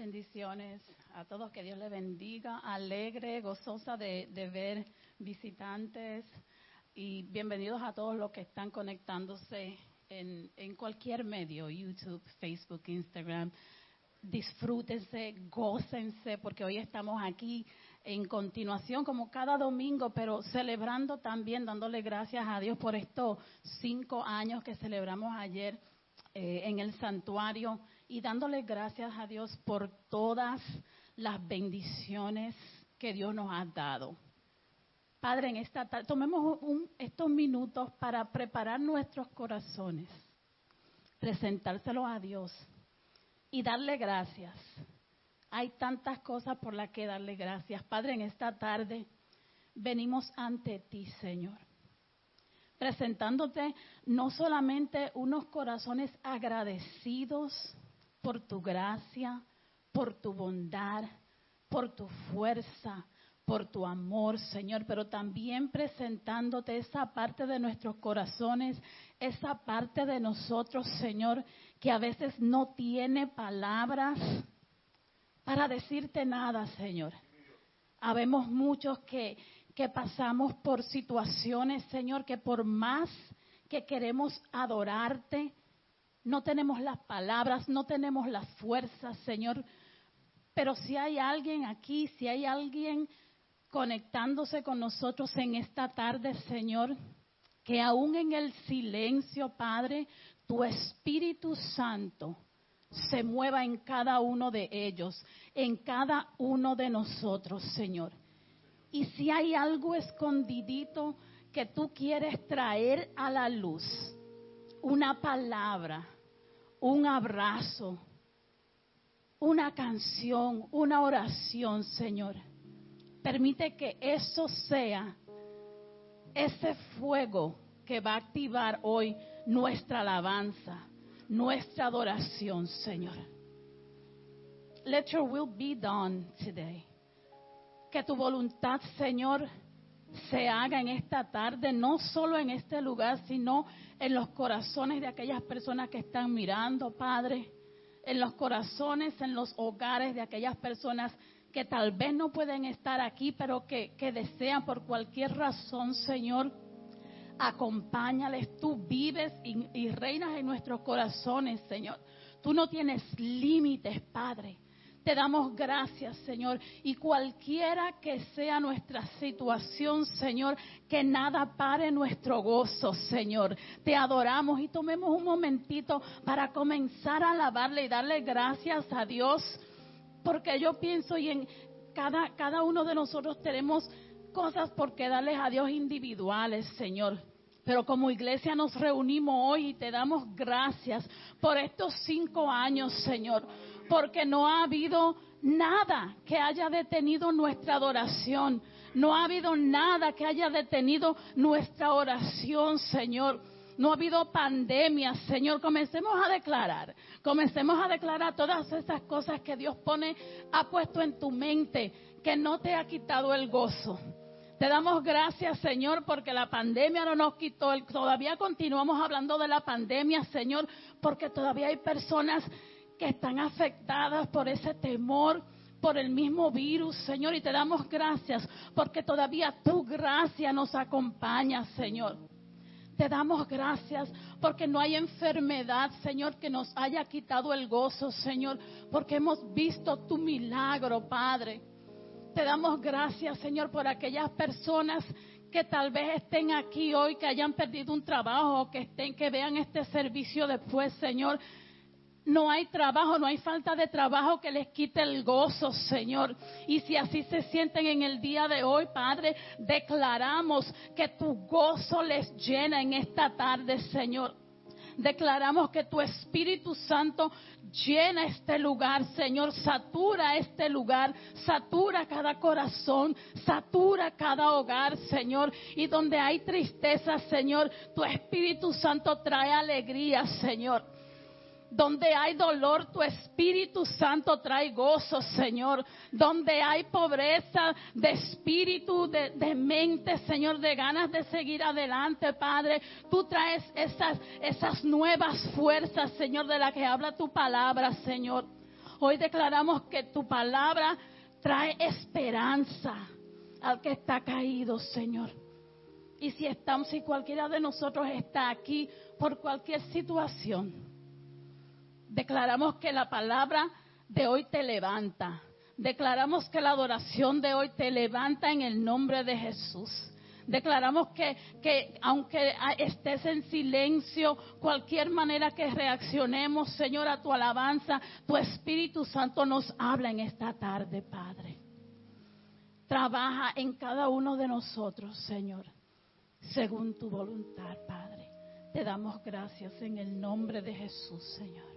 Bendiciones a todos, que Dios les bendiga, alegre, gozosa de, ver visitantes y bienvenidos a todos los que están conectándose en, cualquier medio, YouTube, Facebook, Instagram. Disfrútense, gócense, porque hoy estamos aquí en continuación, como cada domingo, pero celebrando también, dándole gracias a Dios por estos cinco años que celebramos ayer eh, en el santuario y dándole gracias a Dios por todas las bendiciones que Dios nos ha dado. Padre, en esta tarde, tomemos estos minutos para preparar nuestros corazones, presentárselo a Dios y darle gracias. Hay tantas cosas por las que darle gracias. Padre, en esta tarde venimos ante ti, Señor, presentándote no solamente unos corazones agradecidos, por tu gracia, por tu bondad, por tu fuerza, por tu amor, Señor, pero también presentándote esa parte de nuestros corazones, esa parte de nosotros, Señor, que a veces no tiene palabras para decirte nada, Señor. Habemos muchos que, que pasamos por situaciones, Señor, que por más que queremos adorarte, no tenemos las palabras, no tenemos las fuerzas, Señor. Pero si hay alguien aquí, si hay alguien conectándose con nosotros en esta tarde, Señor, que aún en el silencio, Padre, tu Espíritu Santo se mueva en cada uno de ellos, en cada uno de nosotros, Señor. Y si hay algo escondidito que tú quieres traer a la luz, una palabra, un abrazo, una canción, una oración, Señor. Permite que eso sea ese fuego que va a activar hoy nuestra alabanza, nuestra adoración, Señor. Let your will be done today. Que tu voluntad, Señor, se haga en esta tarde, no solo en este lugar, sino en los corazones de aquellas personas que están mirando, Padre, en los corazones, en los hogares de aquellas personas que tal vez no pueden estar aquí, pero que, desean por cualquier razón, Señor, acompáñales. Tú vives y, y reinas en nuestros corazones, Señor. Tú no tienes límites, Padre. Te damos gracias, Señor. Y cualquiera que sea nuestra situación, Señor, que nada pare nuestro gozo, Señor. Te adoramos y tomemos un momentito para comenzar a alabarle y darle gracias a Dios. Porque yo pienso y en cada, cada uno de nosotros tenemos cosas por qué darles a Dios individuales, Señor. Pero como iglesia nos reunimos hoy y te damos gracias por estos cinco años, Señor porque no ha habido nada que haya detenido nuestra adoración. No ha habido nada que haya detenido nuestra oración, Señor. No ha habido pandemia, Señor. Comencemos a declarar, comencemos a declarar todas esas cosas que Dios pone, ha puesto en tu mente, que no te ha quitado el gozo. Te damos gracias, Señor, porque la pandemia no nos quitó. Todavía continuamos hablando de la pandemia, Señor, porque todavía hay personas que están afectadas por ese temor, por el mismo virus, Señor, y te damos gracias porque todavía tu gracia nos acompaña, Señor. Te damos gracias porque no hay enfermedad, Señor, que nos haya quitado el gozo, Señor, porque hemos visto tu milagro, Padre. Te damos gracias, Señor, por aquellas personas que tal vez estén aquí hoy, que hayan perdido un trabajo, que estén, que vean este servicio después, Señor, no hay trabajo, no hay falta de trabajo que les quite el gozo, Señor. Y si así se sienten en el día de hoy, Padre, declaramos que tu gozo les llena en esta tarde, Señor. Declaramos que tu Espíritu Santo llena este lugar, Señor. Satura este lugar, satura cada corazón, satura cada hogar, Señor. Y donde hay tristeza, Señor, tu Espíritu Santo trae alegría, Señor. Donde hay dolor, tu Espíritu Santo trae gozo, Señor. Donde hay pobreza de espíritu, de, mente, Señor, de ganas de seguir adelante, Padre. Tú traes esas, esas nuevas fuerzas, Señor, de las que habla tu palabra, Señor. Hoy declaramos que tu palabra trae esperanza al que está caído, Señor. Y si estamos, si cualquiera de nosotros está aquí por cualquier situación, declaramos que la palabra de hoy te levanta. Declaramos que la adoración de hoy te levanta en el nombre de Jesús. Declaramos que, que, aunque estés en silencio, cualquier manera que reaccionemos, Señor, a tu alabanza, tu Espíritu Santo nos habla en esta tarde, Padre. Trabaja en cada uno de nosotros, Señor, según tu voluntad, Padre. Te damos gracias en el nombre de Jesús, Señor.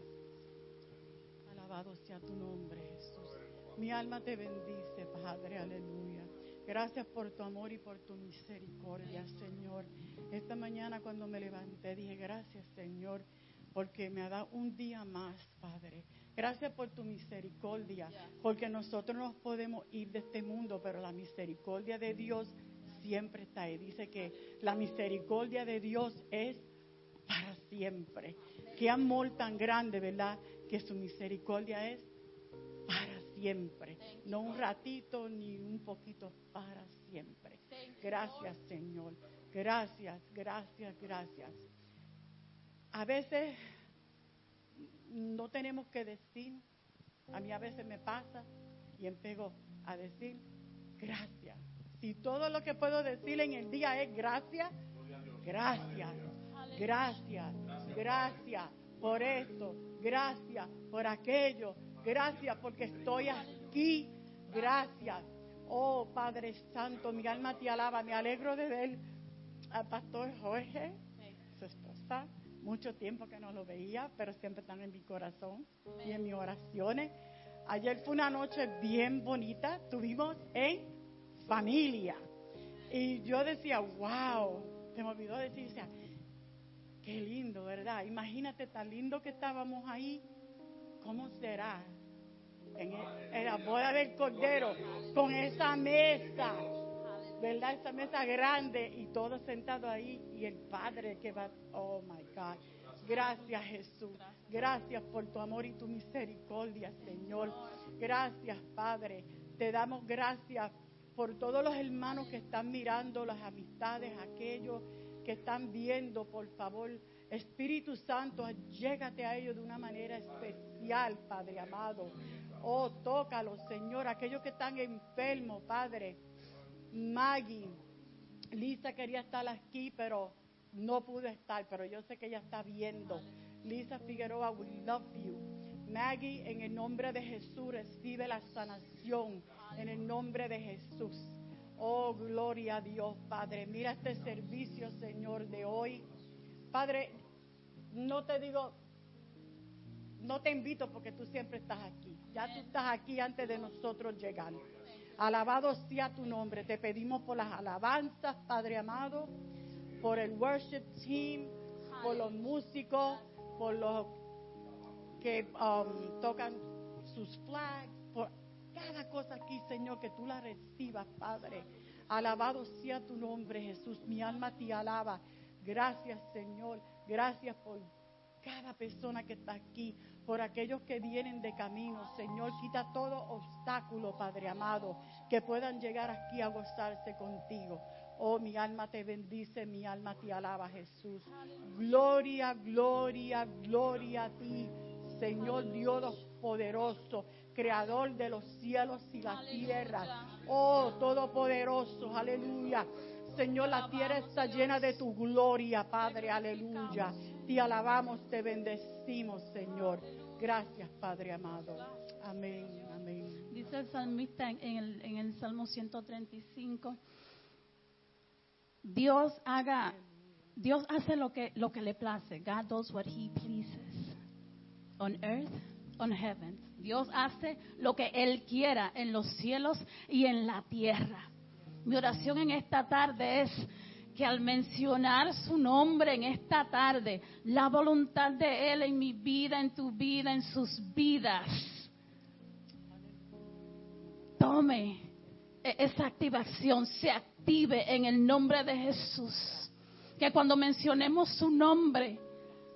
Mi alma te bendice, Padre, aleluya. Gracias por tu amor y por tu misericordia, Señor. Esta mañana cuando me levanté dije, gracias, Señor, porque me ha dado un día más, Padre. Gracias por tu misericordia, porque nosotros nos podemos ir de este mundo, pero la misericordia de Dios siempre está ahí. Dice que la misericordia de Dios es para siempre. Qué amor tan grande, ¿verdad? Que su misericordia es para siempre. No un ratito ni un poquito, para siempre. Gracias, Señor. Gracias, gracias, gracias. A veces no tenemos que decir, a mí a veces me pasa y empiezo a decir gracias. Si todo lo que puedo decir en el día es gracias, gracias, gracias, gracias por esto, gracias por aquello, gracias porque estoy aquí, gracias. Oh Padre Santo, mi alma te alaba, me alegro de ver al pastor Jorge, su esposa, mucho tiempo que no lo veía, pero siempre están en mi corazón y en mis oraciones. Ayer fue una noche bien bonita, tuvimos en familia. Y yo decía, wow, se me olvidó decir, decía, qué lindo, ¿verdad? Imagínate tan lindo que estábamos ahí, ¿cómo será? En, el, en la boda del Cordero, con esa mesa, ¿verdad? Esa mesa grande y todos sentados ahí y el Padre que va, oh my God. Gracias Jesús, gracias por tu amor y tu misericordia, Señor. Gracias Padre, te damos gracias por todos los hermanos que están mirando, las amistades, aquellos que están viendo, por favor. Espíritu Santo, llégate a ellos de una manera especial, Padre amado. Oh, tócalos, Señor, aquellos que están enfermos, Padre. Maggie, Lisa quería estar aquí, pero no pudo estar, pero yo sé que ella está viendo. Lisa Figueroa, we love you. Maggie, en el nombre de Jesús, recibe la sanación. En el nombre de Jesús. Oh, gloria a Dios, Padre. Mira este servicio, Señor, de hoy. Padre, no te digo, no te invito porque tú siempre estás aquí. Ya tú estás aquí antes de nosotros llegar. Alabado sea tu nombre. Te pedimos por las alabanzas, Padre amado, por el worship team, por los músicos, por los que um, tocan sus flags, cada cosa aquí, Señor, que tú la recibas, Padre. Alabado sea tu nombre, Jesús. Mi alma te alaba. Gracias, Señor. Gracias por cada persona que está aquí, por aquellos que vienen de camino. Señor, quita todo obstáculo, Padre amado, que puedan llegar aquí a gozarse contigo. Oh, mi alma te bendice, mi alma te alaba, Jesús. Gloria, gloria, gloria a ti, Señor Dios poderoso, creador de los cielos y la tierra. Oh, todopoderoso, aleluya. Señor, la tierra está llena de tu gloria, Padre, aleluya. Te alabamos, te bendecimos, Señor. Gracias, Padre amado. Amén, amén. Dice el salmista en el, en el Salmo 135, Dios haga, Dios hace lo que, lo que le place. God does what he pleases. On earth, on heaven. Dios hace lo que Él quiera en los cielos y en la tierra. Mi oración en esta tarde es que al mencionar su nombre en esta tarde, la voluntad de Él en mi vida, en tu vida, en sus vidas, tome esa activación, se active en el nombre de Jesús. Que cuando mencionemos su nombre,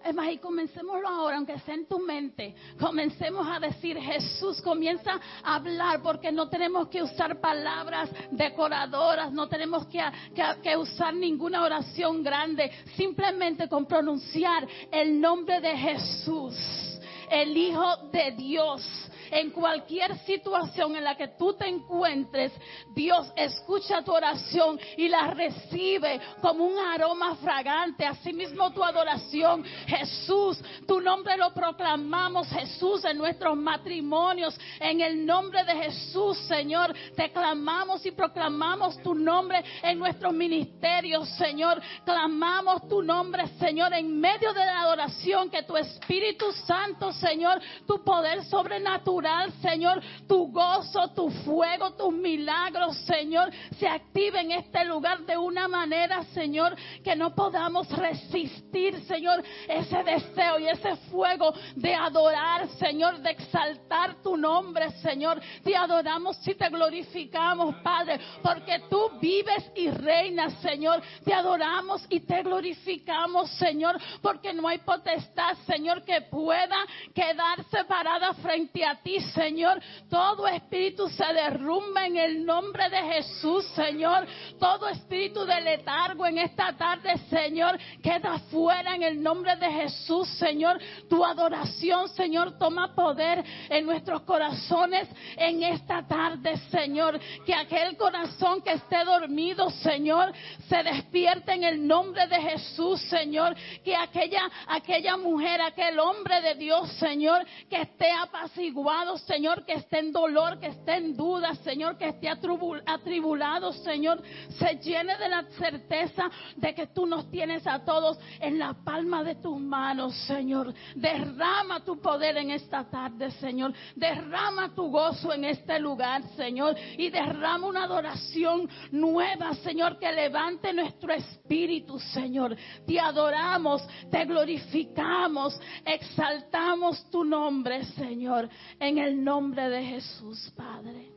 Es más, y comencémoslo ahora, aunque sea en tu mente. Comencemos a decir, Jesús, comienza a hablar, porque no tenemos que usar palabras decoradoras, no tenemos que, que- que usar ninguna oración grande. Simplemente con pronunciar el nombre de Jesús, el Hijo de Dios. En cualquier situación en la que tú te encuentres, Dios escucha tu oración y la recibe como un aroma fragante. Asimismo tu adoración, Jesús, nombre lo proclamamos, Jesús, en nuestros matrimonios. En el nombre de Jesús, Señor, te clamamos y proclamamos tu nombre en nuestros ministerios, Señor. Clamamos tu nombre, Señor, en medio de la adoración, que tu Espíritu Santo, Señor, tu poder sobrenatural, Señor, tu gozo, tu fuego, tus milagros, Señor, se activen en este lugar de una manera, Señor, que no podamos resistir, Señor, ese deseo y ese fuego de adorar, Señor, de exaltar tu nombre, Señor. Te adoramos y te glorificamos, Padre, porque tú vives y reinas, Señor. Te adoramos y te glorificamos, Señor, porque no hay potestad, Señor, que pueda quedarse parada frente a ti, Señor. Todo espíritu se derrumba en el nombre de Jesús, Señor. Todo espíritu de letargo en esta tarde, Señor, queda fuera en el nombre de Jesús, Señor. Tu adoración, Señor, toma poder en nuestros corazones en esta tarde, Señor. Que aquel corazón que esté dormido, Señor, se despierte en el nombre de Jesús, Señor. Que aquella, aquella mujer, aquel hombre de Dios, Señor, que esté apaciguado, Señor, que esté en dolor, que esté en duda, Señor, que esté atribu- atribulado, Señor, se llene de la certeza de que tú nos tienes a todos en la palma de tus manos, Señor. Derrama tu poder en esta tarde, Señor. Derrama tu gozo en este lugar, Señor. Y derrama una adoración nueva, Señor, que levante nuestro espíritu, Señor. Te adoramos, te glorificamos, exaltamos tu nombre, Señor. En el nombre de Jesús, Padre.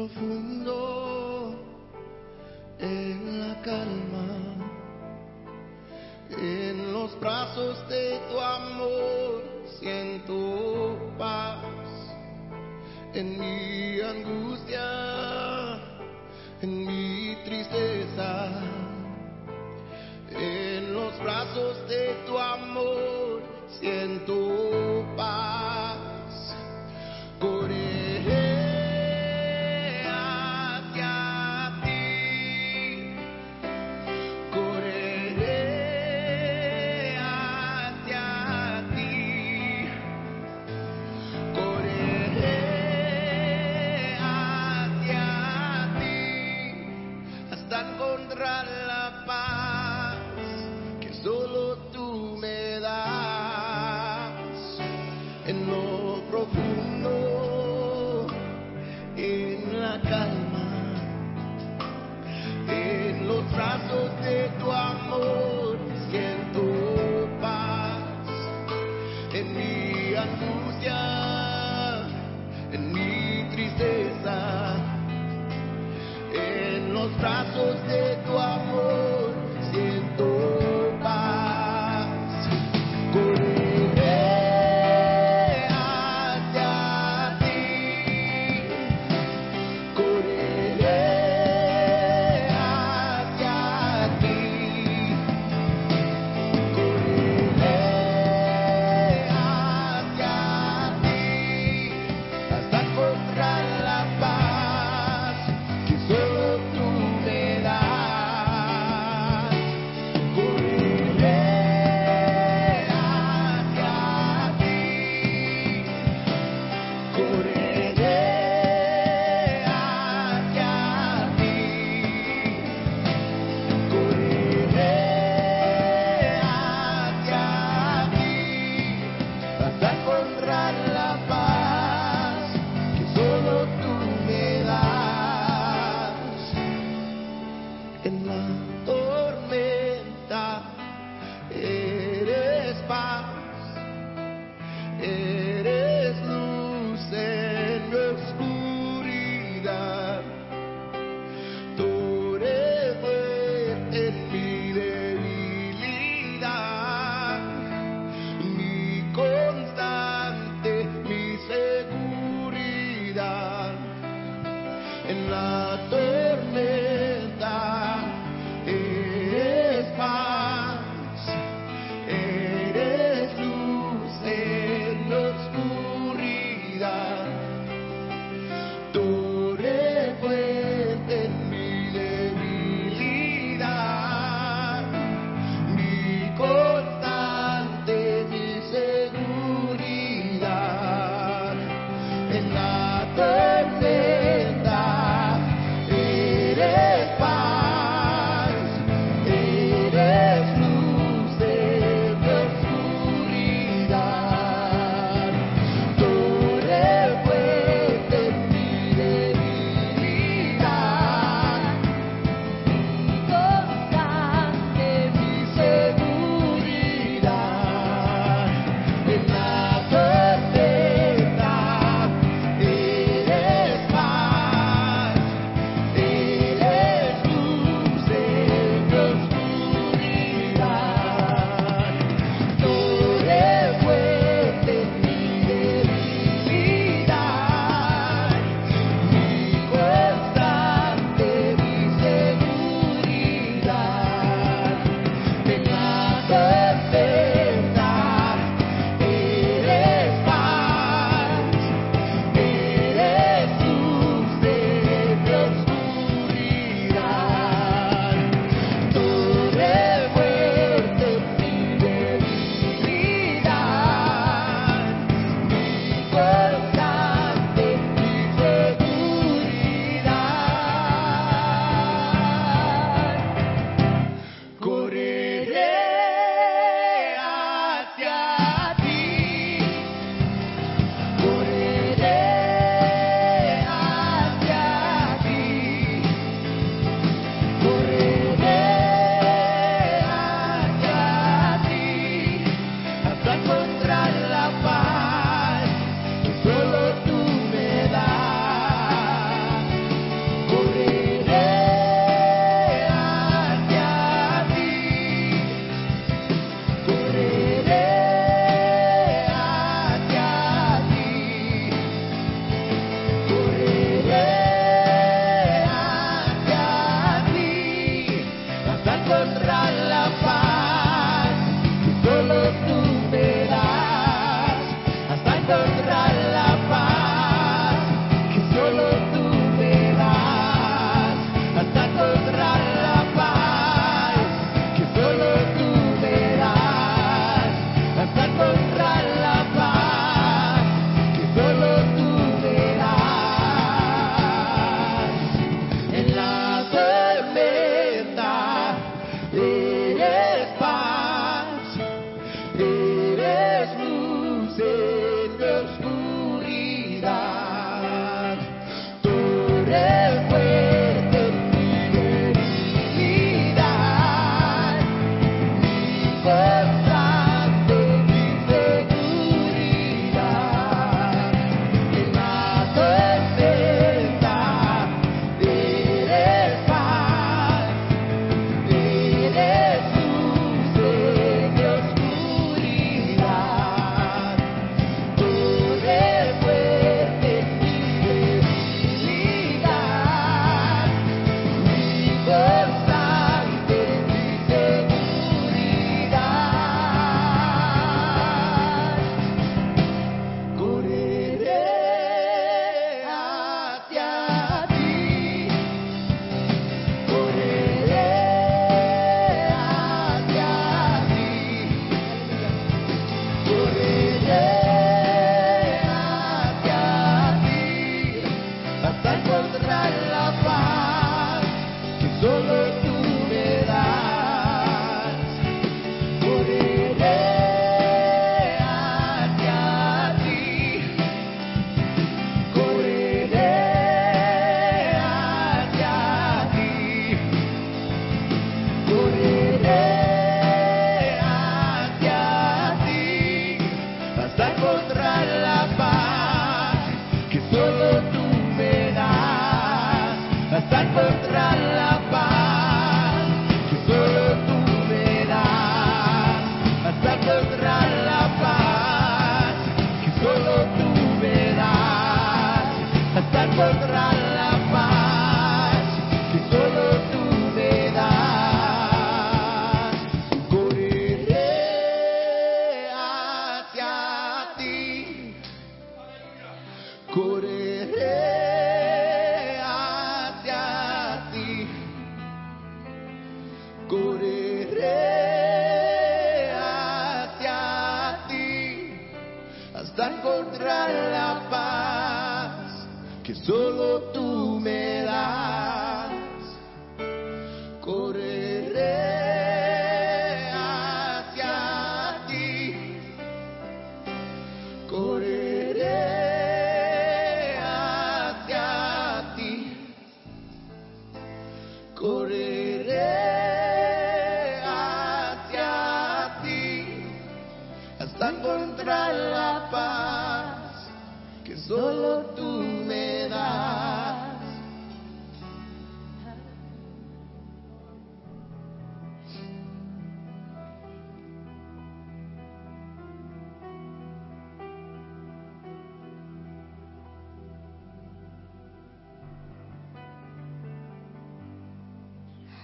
profundo en la calma, en los brazos de tu amor siento paz en mi angustia.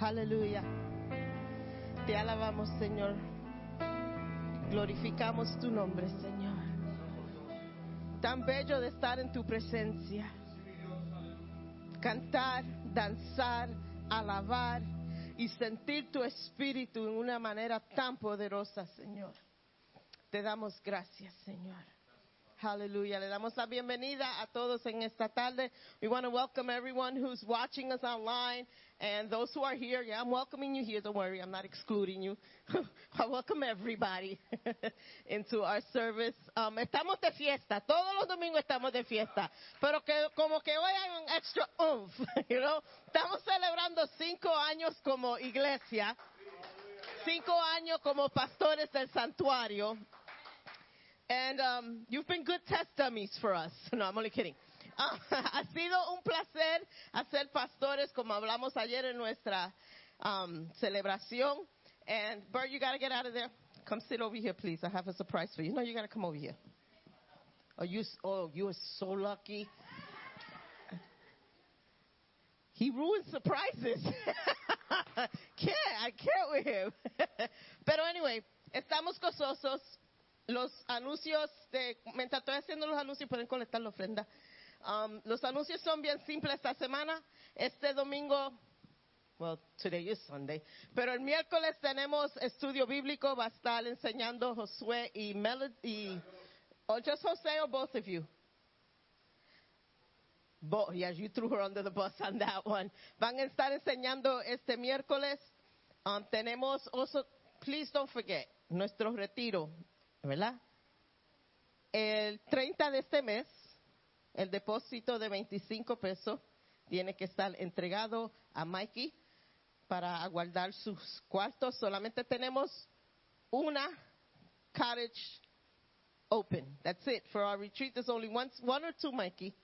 Aleluya. Te alabamos, Señor. Glorificamos tu nombre, Señor. Tan bello de estar en tu presencia. Cantar, danzar, alabar y sentir tu espíritu en una manera tan poderosa, Señor. Te damos gracias, Señor. Hallelujah. Le damos la bienvenida a todos en esta tarde. We want to welcome everyone who's watching us online and those who are here. Yeah, I'm welcoming you here. Don't worry, I'm not excluding you. I welcome everybody into our service. Um, estamos de fiesta. Todos los domingos estamos de fiesta. Pero que como que hoy hay un extra oomph, you know. Estamos celebrando cinco años como iglesia. Cinco años como pastores del santuario. And um, you've been good test dummies for us. No, I'm only kidding. Ah, ha sido un placer hacer pastores como hablamos ayer en nuestra um, celebración. And Bert, you got to get out of there. Come sit over here, please. I have a surprise for you. No, you got to come over here. Oh, you, oh, you are so lucky. He ruins surprises. can't, I can't with him. Pero anyway, estamos gozosos. Los anuncios de, mientras estoy haciendo los anuncios, pueden colectar la ofrenda. Um, los anuncios son bien simples esta semana. Este domingo, well, today is Sunday, pero el miércoles tenemos estudio bíblico. Va a estar enseñando Josué y Melody. Or just Jose or both of you? Bo- yeah, you threw her under the bus on that one. Van a estar enseñando este miércoles. Um, tenemos also, please don't forget, nuestro retiro, ¿verdad? El 30 de este mes, el depósito de 25 pesos tiene que estar entregado a Mikey para guardar sus cuartos. Solamente tenemos una cottage open. That's it. For our retreat, there's only one, one or two, Mikey.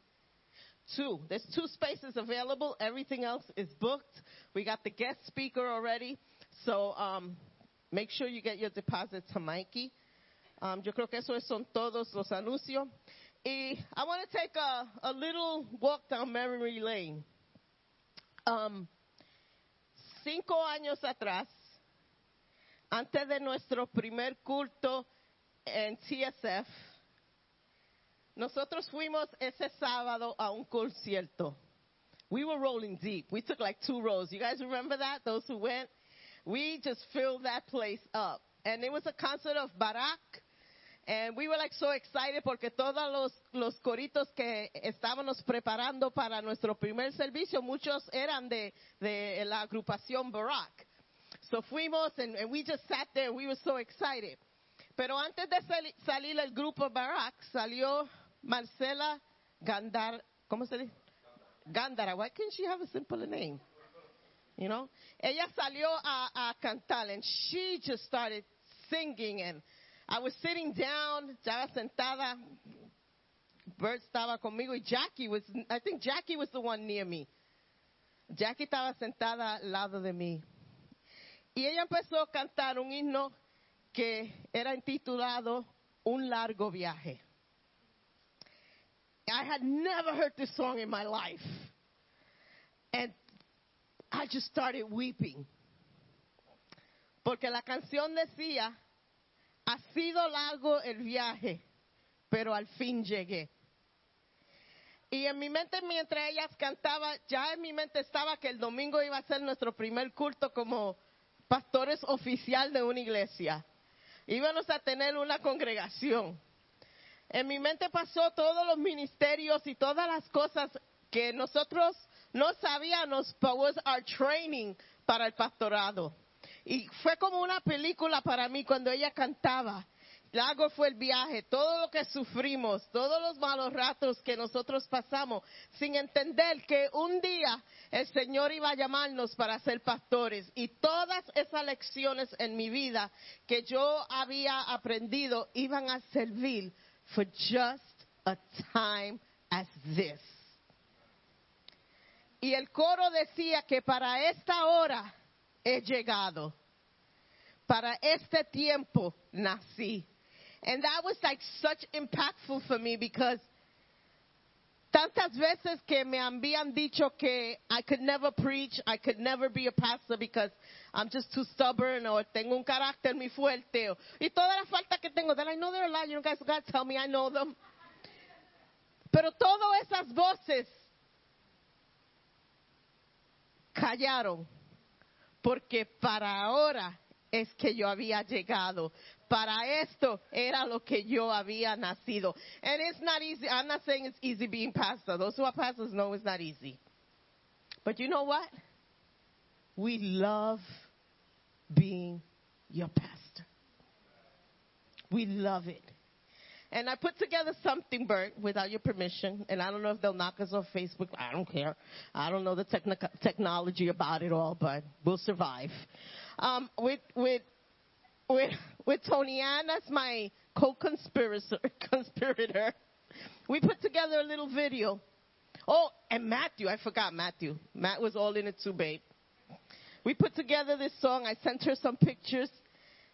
Two. There's two spaces available. Everything else is booked. We got the guest speaker already. So um, make sure you get your deposit to Mikey. Um, yo creo que esos son todos los anuncios. Y I want to take a, a little walk down memory lane. Um, cinco años atrás, antes de nuestro primer culto en TSF, nosotros fuimos ese sábado a un concierto. We were rolling deep. We took like two rows. You guys remember that? Those who went? We just filled that place up. And it was a concert of Barak. And we were like so excited porque todos los, los coritos que estábamos preparando para nuestro primer servicio, muchos eran de, de la agrupación Barak. So fuimos and, and we just sat there. We were so excited. Pero antes de sali- salir el grupo Barak, salió Marcela Gandar, ¿cómo se dice? Gándara. Why can't she have a simpler name? You know? Ella salió a, a cantar and she just started singing and I was sitting down, ya sentada. Bert estaba conmigo y Jackie was, I think Jackie was the one near me. Jackie estaba sentada al lado de mí. Y ella empezó a cantar un himno que era intitulado Un largo viaje. I had never heard this song in my life. And I just started weeping. Porque la canción decía, ha sido largo el viaje, pero al fin llegué. Y en mi mente, mientras ellas cantaban, ya en mi mente estaba que el domingo iba a ser nuestro primer culto como pastores oficial de una iglesia. Íbamos a tener una congregación. En mi mente pasó todos los ministerios y todas las cosas que nosotros no sabíamos, but was training para el pastorado. Y fue como una película para mí cuando ella cantaba. Largo fue el viaje, todo lo que sufrimos, todos los malos ratos que nosotros pasamos, sin entender que un día el Señor iba a llamarnos para ser pastores. Y todas esas lecciones en mi vida que yo había aprendido iban a servir for just a time as this. Y el coro decía que para esta hora he llegado. Para este tiempo nací. And that was like such impactful for me because tantas veces que me habían dicho que I could never preach, I could never be a pastor because I'm just too stubborn or tengo un carácter muy fuerte. o- y toda la falta que tengo, that I know they're lying, you guys gotta tell me I know them. Pero todas esas voces callaron porque para ahora es que yo había llegado. Para esto era lo que yo había nacido. And it's not easy. I'm not saying it's easy being pastor. Those who are pastors know it's not easy. But you know what? We love being your pastor. We love it. And I put together something, Bert, without your permission. And I don't know if they'll knock us off Facebook. I don't care. I don't know the technic- technology about it all, but we'll survive. Um, with with with with Tony Ann, that's my co-conspirator. Conspirator. We put together a little video. Oh, and Matthew, I forgot Matthew. Matt was all in it too, babe. We put together this song. I sent her some pictures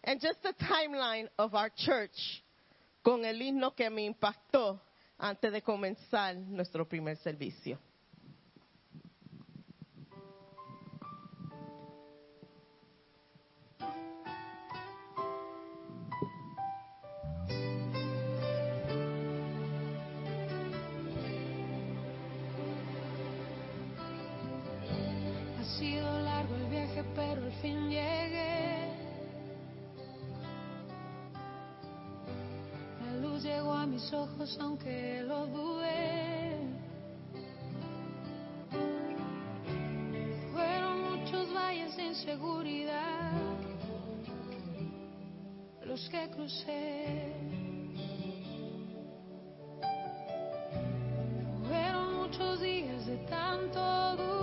and just the timeline of our church con el himno que me impactó antes de comenzar nuestro primer servicio. Ha sido largo el viaje, pero al fin llegué. Ojos, aunque lo dudé. Fueron muchos valles de inseguridad los que crucé. Fueron muchos días de tanto dudar,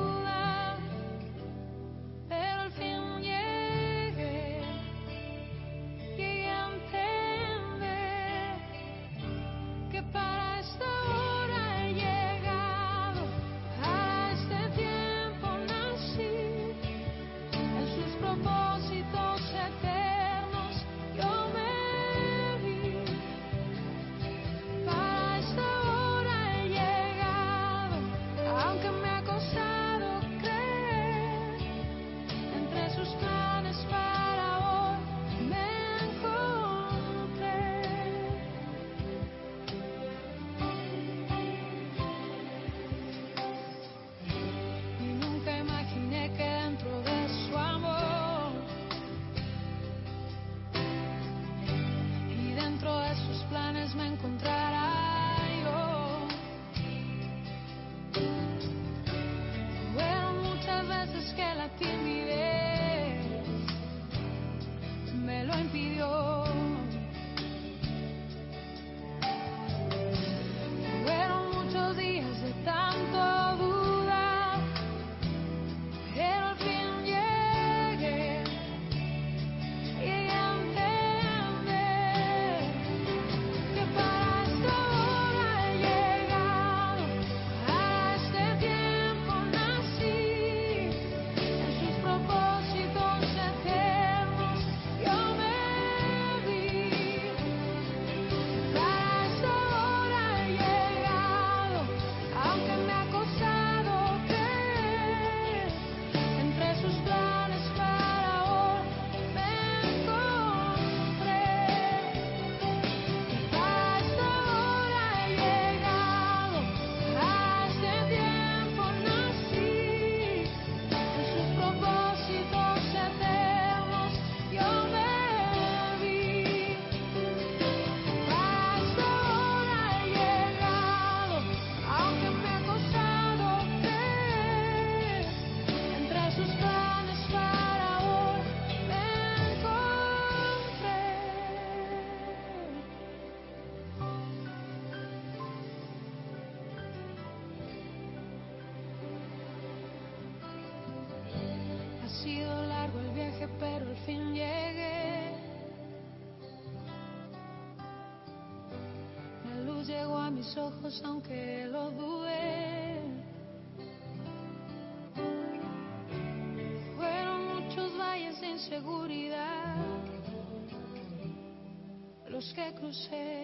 aunque lo dudé. Fueron muchos valles de inseguridad los que crucé.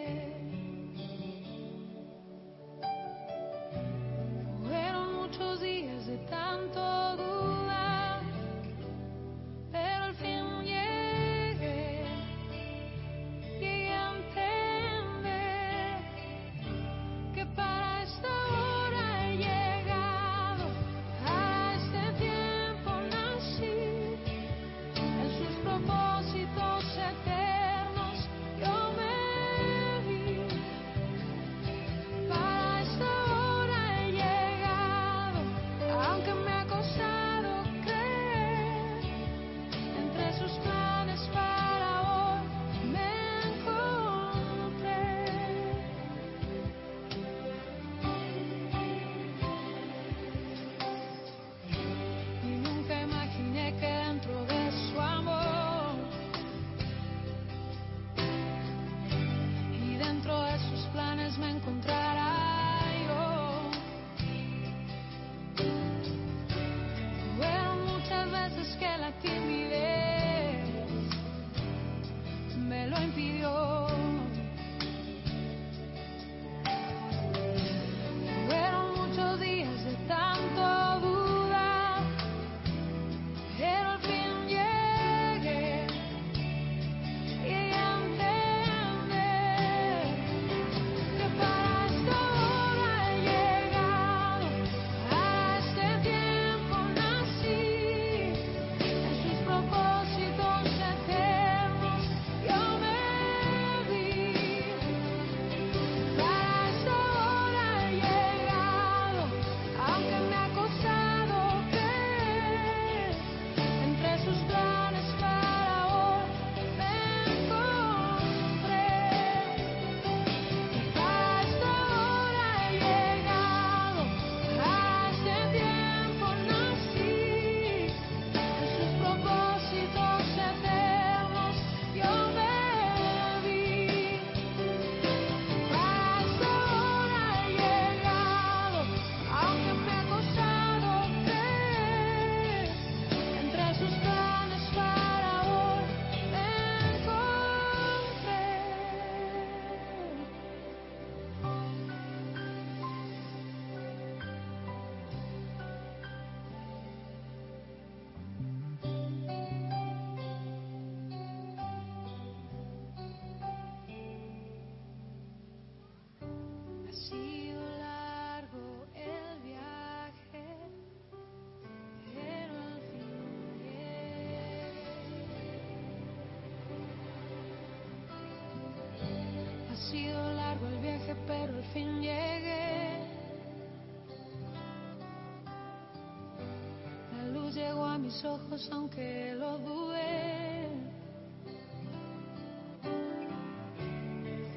Mis ojos, aunque lo dudé.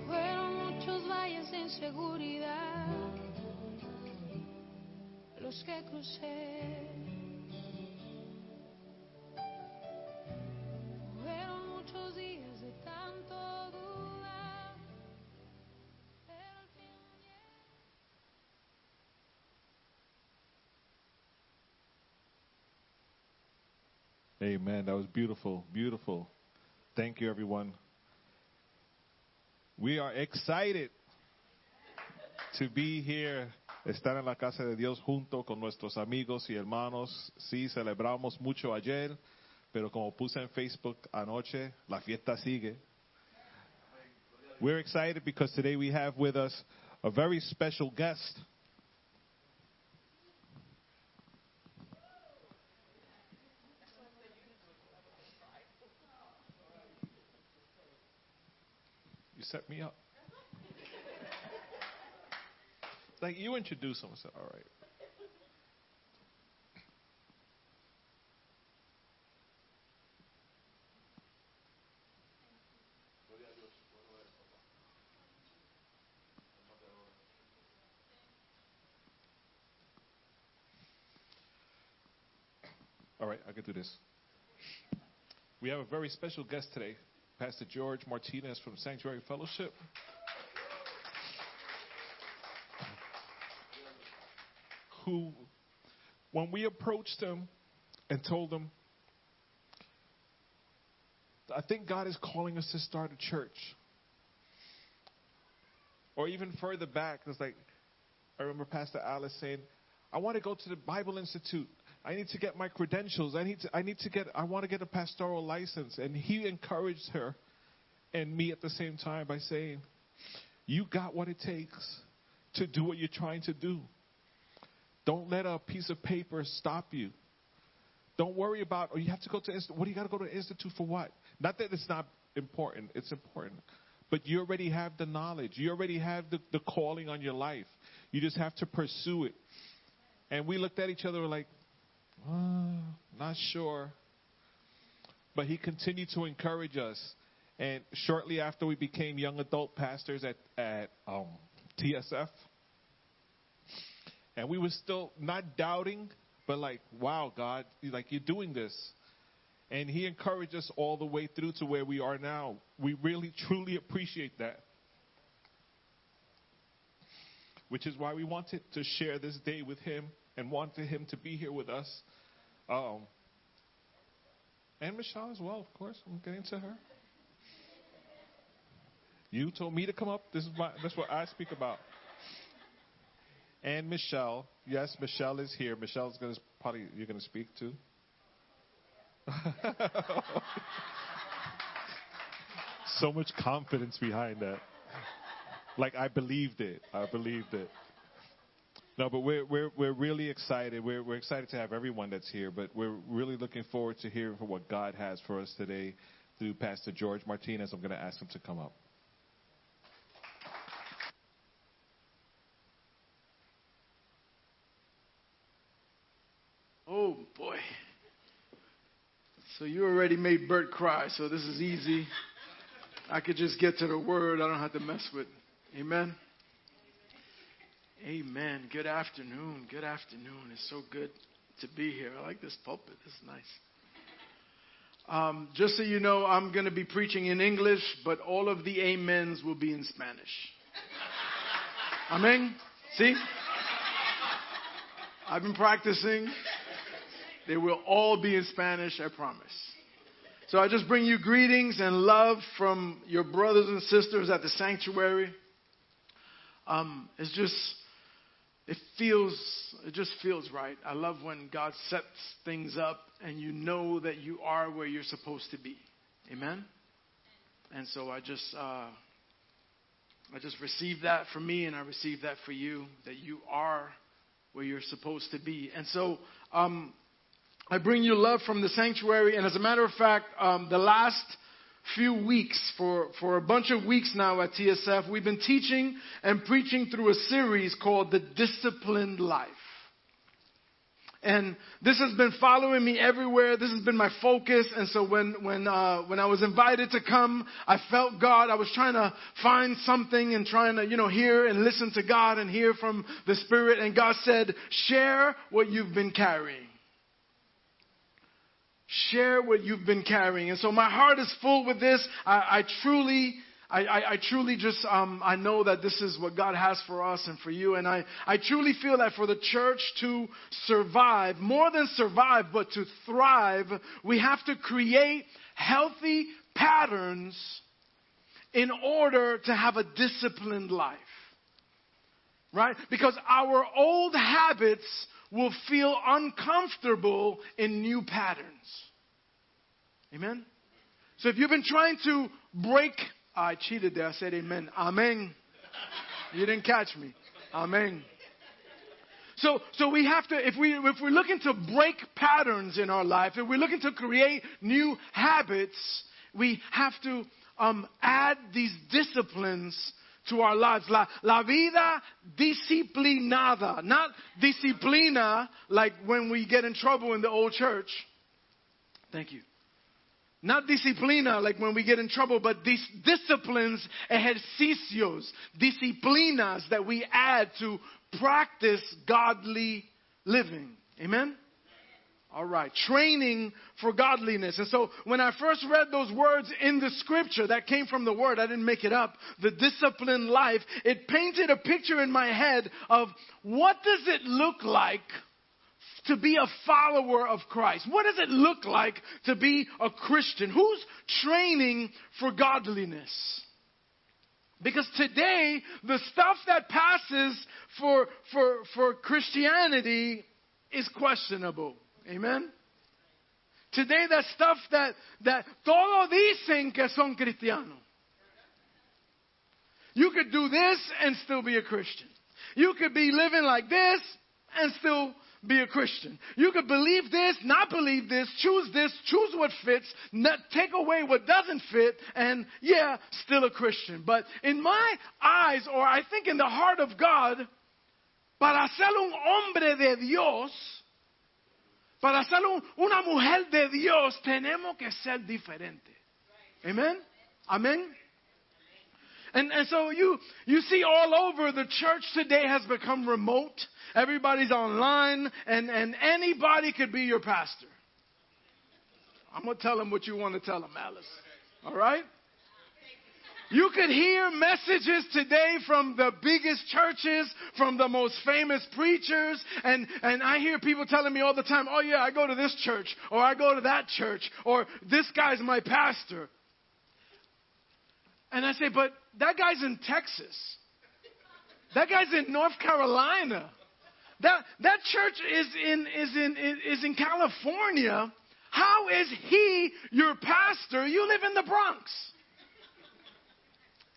Fueron muchos valles de inseguridad los que crucé. Amen. That was beautiful. Beautiful. Thank you, everyone. We are excited to be here, estar en la casa de Dios junto con nuestros amigos y hermanos. Sí, celebramos mucho ayer, pero como puse en Facebook anoche, la fiesta sigue. We're excited because today we have with us a very special guest. Set me up. Like you introduce him. I all right. All right, I can do this. We have a very special guest today, Pastor George Martinez from Sanctuary Fellowship. Who, when we approached him and told him, I think God is calling us to start a church. Or even further back, it's like, I remember Pastor Alice saying, I want to go to the Bible Institute. I need to get my credentials. I need to, I need to get, I want to get a pastoral license. And he encouraged her and me at the same time by saying, You got what it takes to do what you're trying to do. Don't let a piece of paper stop you. Don't worry about, oh, you have to go to, what do you got to go to institute for what? Not that it's not important, it's important. But you already have the knowledge. You already have the, the calling on your life. You just have to pursue it. And we looked at each other like, uh, not sure. But he continued to encourage us. And shortly after we became young adult pastors at, at um, TSF, and we were still not doubting, but like, wow, God, like you're doing this. And he encouraged us all the way through to where we are now. We really, truly appreciate that. Which is why we wanted to share this day with him and wanted him to be here with us. Um, and Michelle as well, of course. I'm getting to her. You told me to come up. This is my, that's what I speak about. And Michelle, yes, Michelle is here. Michelle's gonna probably you're gonna speak too. so much confidence behind that. Like I believed it. I believed it. No, but we're we're we're really excited. We're we're excited to have everyone that's here, but we're really looking forward to hearing for what God has for us today through Pastor George Martinez. I'm going to ask him to come up. Oh boy. So you already made Bert cry, so this is easy. I could just get to the word. I don't have to mess with. Amen. Amen. Good afternoon. Good afternoon. It's so good to be here. I like this pulpit. Is nice. Um, just so you know, I'm going to be preaching in English, but all of the amens will be in Spanish. Amen. See? I've been practicing. They will all be in Spanish, I promise. So I just bring you greetings and love from your brothers and sisters at the sanctuary. Um, it's just, it feels, it just feels right. I love when God sets things up and you know that you are where you're supposed to be. Amen. And so I just, uh, I just received that for me, and I received that for you. That you are where you're supposed to be. And so, um, I bring you love from the sanctuary. And as a matter of fact, um, the last few weeks, for, for a bunch of weeks now at TSF, we've been teaching and preaching through a series called The Disciplined Life. And this has been following me everywhere. This has been my focus. And so when, when, uh, when I was invited to come, I felt God. I was trying to find something and trying to, you know, hear and listen to God and hear from the Spirit. And God said, share what you've been carrying. Share what you've been carrying. And so my heart is full with this. I, I truly, I, I, I, truly just, um, I know that this is what God has for us and for you. And I, I truly feel that for the church to survive, more than survive, but to thrive, we have to create healthy patterns in order to have a disciplined life. Right? Because our old habits will feel uncomfortable in new patterns. Amen? So if you've been trying to break, I cheated there. I said amen. Amen. You didn't catch me. Amen. So, so we have to, if we, if we're looking to break patterns in our life, if we're looking to create new habits, we have to um, add these disciplines to our lives. La, la vida disciplinada. Not disciplina like when we get in trouble in the old church. Thank you. Not disciplina like when we get in trouble, but these disciplines, ejercicios, disciplinas that we add to practice godly living. Amen? All right, training for godliness. And so when I first read those words in the scripture that came from the word, I didn't make it up, the disciplined life, it painted a picture in my head of what does it look like to be a follower of Christ? What does it look like to be a Christian? Who's training for godliness? Because today, the stuff that passes for, for, for Christianity is questionable. Amen? Today, that stuff that, that todos dicen que son cristianos. You could do this and still be a Christian. You could be living like this and still be a Christian. You could believe this, not believe this, choose this, choose what fits, not take away what doesn't fit, and yeah, still a Christian. But in my eyes, or I think in the heart of God, para ser un hombre de Dios, para ser un- una mujer de Dios, tenemos que ser diferente. Amen? Amen? And, and so you, you see all over the church today has become remote. Everybody's online, and, and anybody could be your pastor. I'm going to tell them what you want to tell them, Alice. All right? You could hear messages today from the biggest churches, from the most famous preachers, and, and I hear people telling me all the time, oh yeah, I go to this church, or I go to that church, or this guy's my pastor. And I say, but that guy's in Texas. That guy's in North Carolina. That, that church is in, is, in, is in California. How is he your pastor? You live in the Bronx.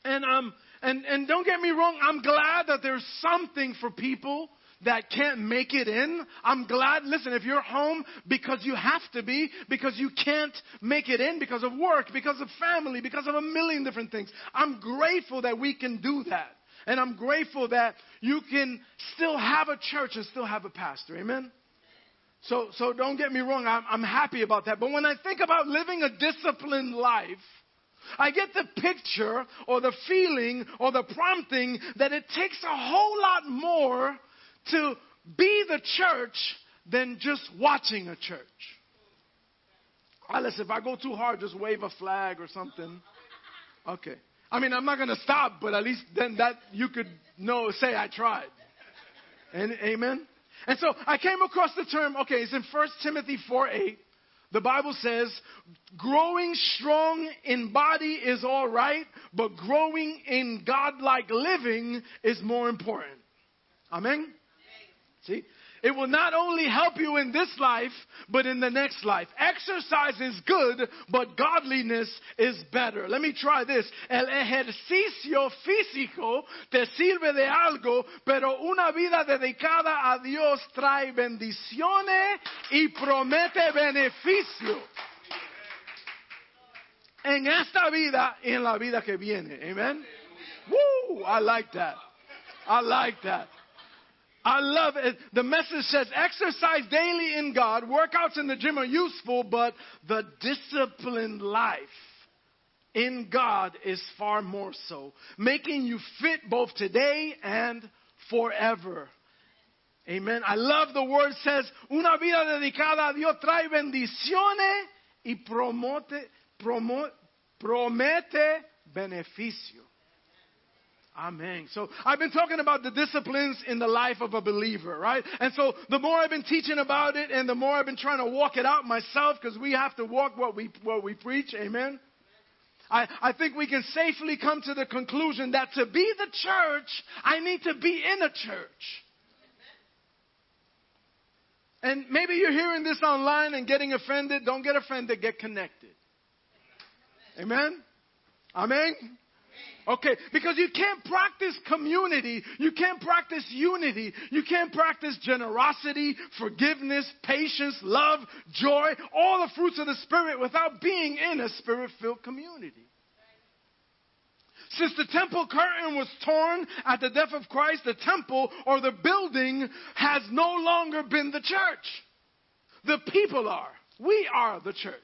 And, um, and, and don't get me wrong, I'm glad that there's something for people that can't make it in. I'm glad, listen, if you're home because you have to be, because you can't make it in because of work, because of family, because of a million different things. I'm grateful that we can do that. And I'm grateful that you can still have a church and still have a pastor. Amen? So, so don't get me wrong, I'm, I'm happy about that. But when I think about living a disciplined life, I get the picture or the feeling or the prompting that it takes a whole lot more to be the church than just watching a church. Ah, Alice, if I go too hard, just wave a flag or something. Okay. I mean, I'm not going to stop, but at least then that you could know, say I tried. And, amen? And so I came across the term, okay, it's in 1 Timothy 4 8. The Bible says, growing strong in body is all right, but growing in godlike living is more important. Amen? See? It will not only help you in this life, but in the next life. Exercise is good, but godliness is better. Let me try this. El ejercicio físico te sirve de algo, pero una vida dedicada a Dios trae bendiciones y promete beneficio. En esta vida y en la vida que viene. Amen? Woo! I like that. I like that. I love it. The message says exercise daily in God, workouts in the gym are useful, but the disciplined life in God is far more so, making you fit both today and forever. Amen. I love the word says, una vida dedicada a Dios trae bendiciones y promote, promo- promete beneficio. Amen. So I've been talking about the disciplines in the life of a believer, right? And so the more I've been teaching about it and the more I've been trying to walk it out myself because we have to walk what we, what we preach. Amen. I, I think we can safely come to the conclusion that to be the church, I need to be in a church. And maybe you're hearing this online and getting offended. Don't get offended, get connected. Amen? Amen? Okay, because you can't practice community, you can't practice unity, you can't practice generosity, forgiveness, patience, love, joy, all the fruits of the Spirit without being in a spirit filled community. Since the temple curtain was torn at the death of Christ, the temple or the building has no longer been the church. The people are. We are the church.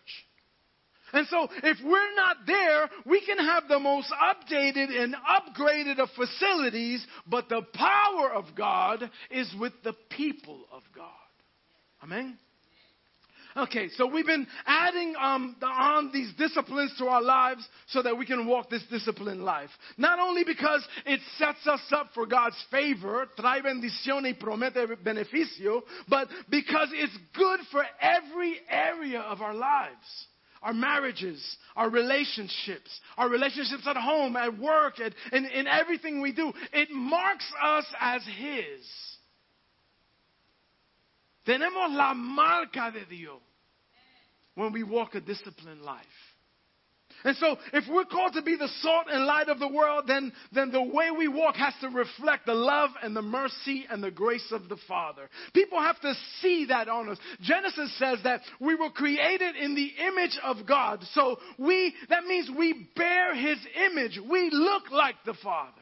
And so, if we're not there, we can have the most updated and upgraded of facilities, but the power of God is with the people of God. Amen? Okay, so we've been adding um, the, on these disciplines to our lives so that we can walk this disciplined life. Not only because it sets us up for God's favor, trae bendición y promete beneficio, but because it's good for every area of our lives. Our marriages, our relationships, our relationships at home, at work, at, in, in everything we do. It marks us as His. Tenemos la marca de Dios when we walk a disciplined life. And so, if we're called to be the salt and light of the world, then, then the way we walk has to reflect the love and the mercy and the grace of the Father. People have to see that on us. Genesis says that we were created in the image of God. So we, that means we bear His image. We look like the Father.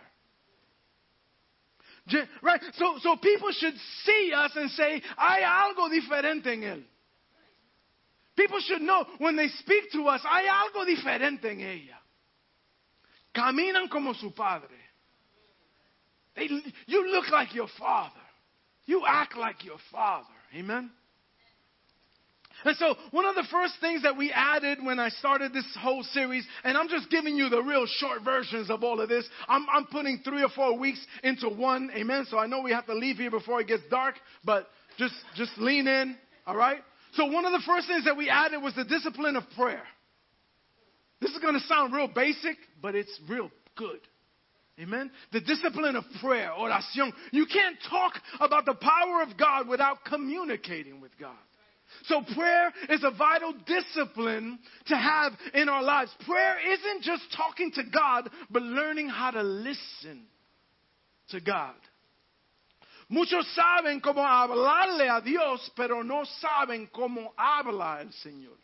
Right? So, so people should see us and say, hay algo diferente en él. People should know when they speak to us, hay algo diferente en ella. Caminan como su padre. They, you look like your father. You act like your father. Amen? And so, one of the first things that we added when I started this whole series, and I'm just giving you the real short versions of all of this. I'm, I'm putting three or four weeks into one. Amen? So I know we have to leave here before it gets dark, but just, just lean in. All right? So, one of the first things that we added was the discipline of prayer. This is going to sound real basic, but it's real good. Amen. The discipline of prayer, oración. You can't talk about the power of God without communicating with God. So prayer is a vital discipline to have in our lives. Prayer isn't just talking to God, but learning how to listen to God. Muchos saben cómo hablarle a Dios, pero no saben cómo habla el Señor.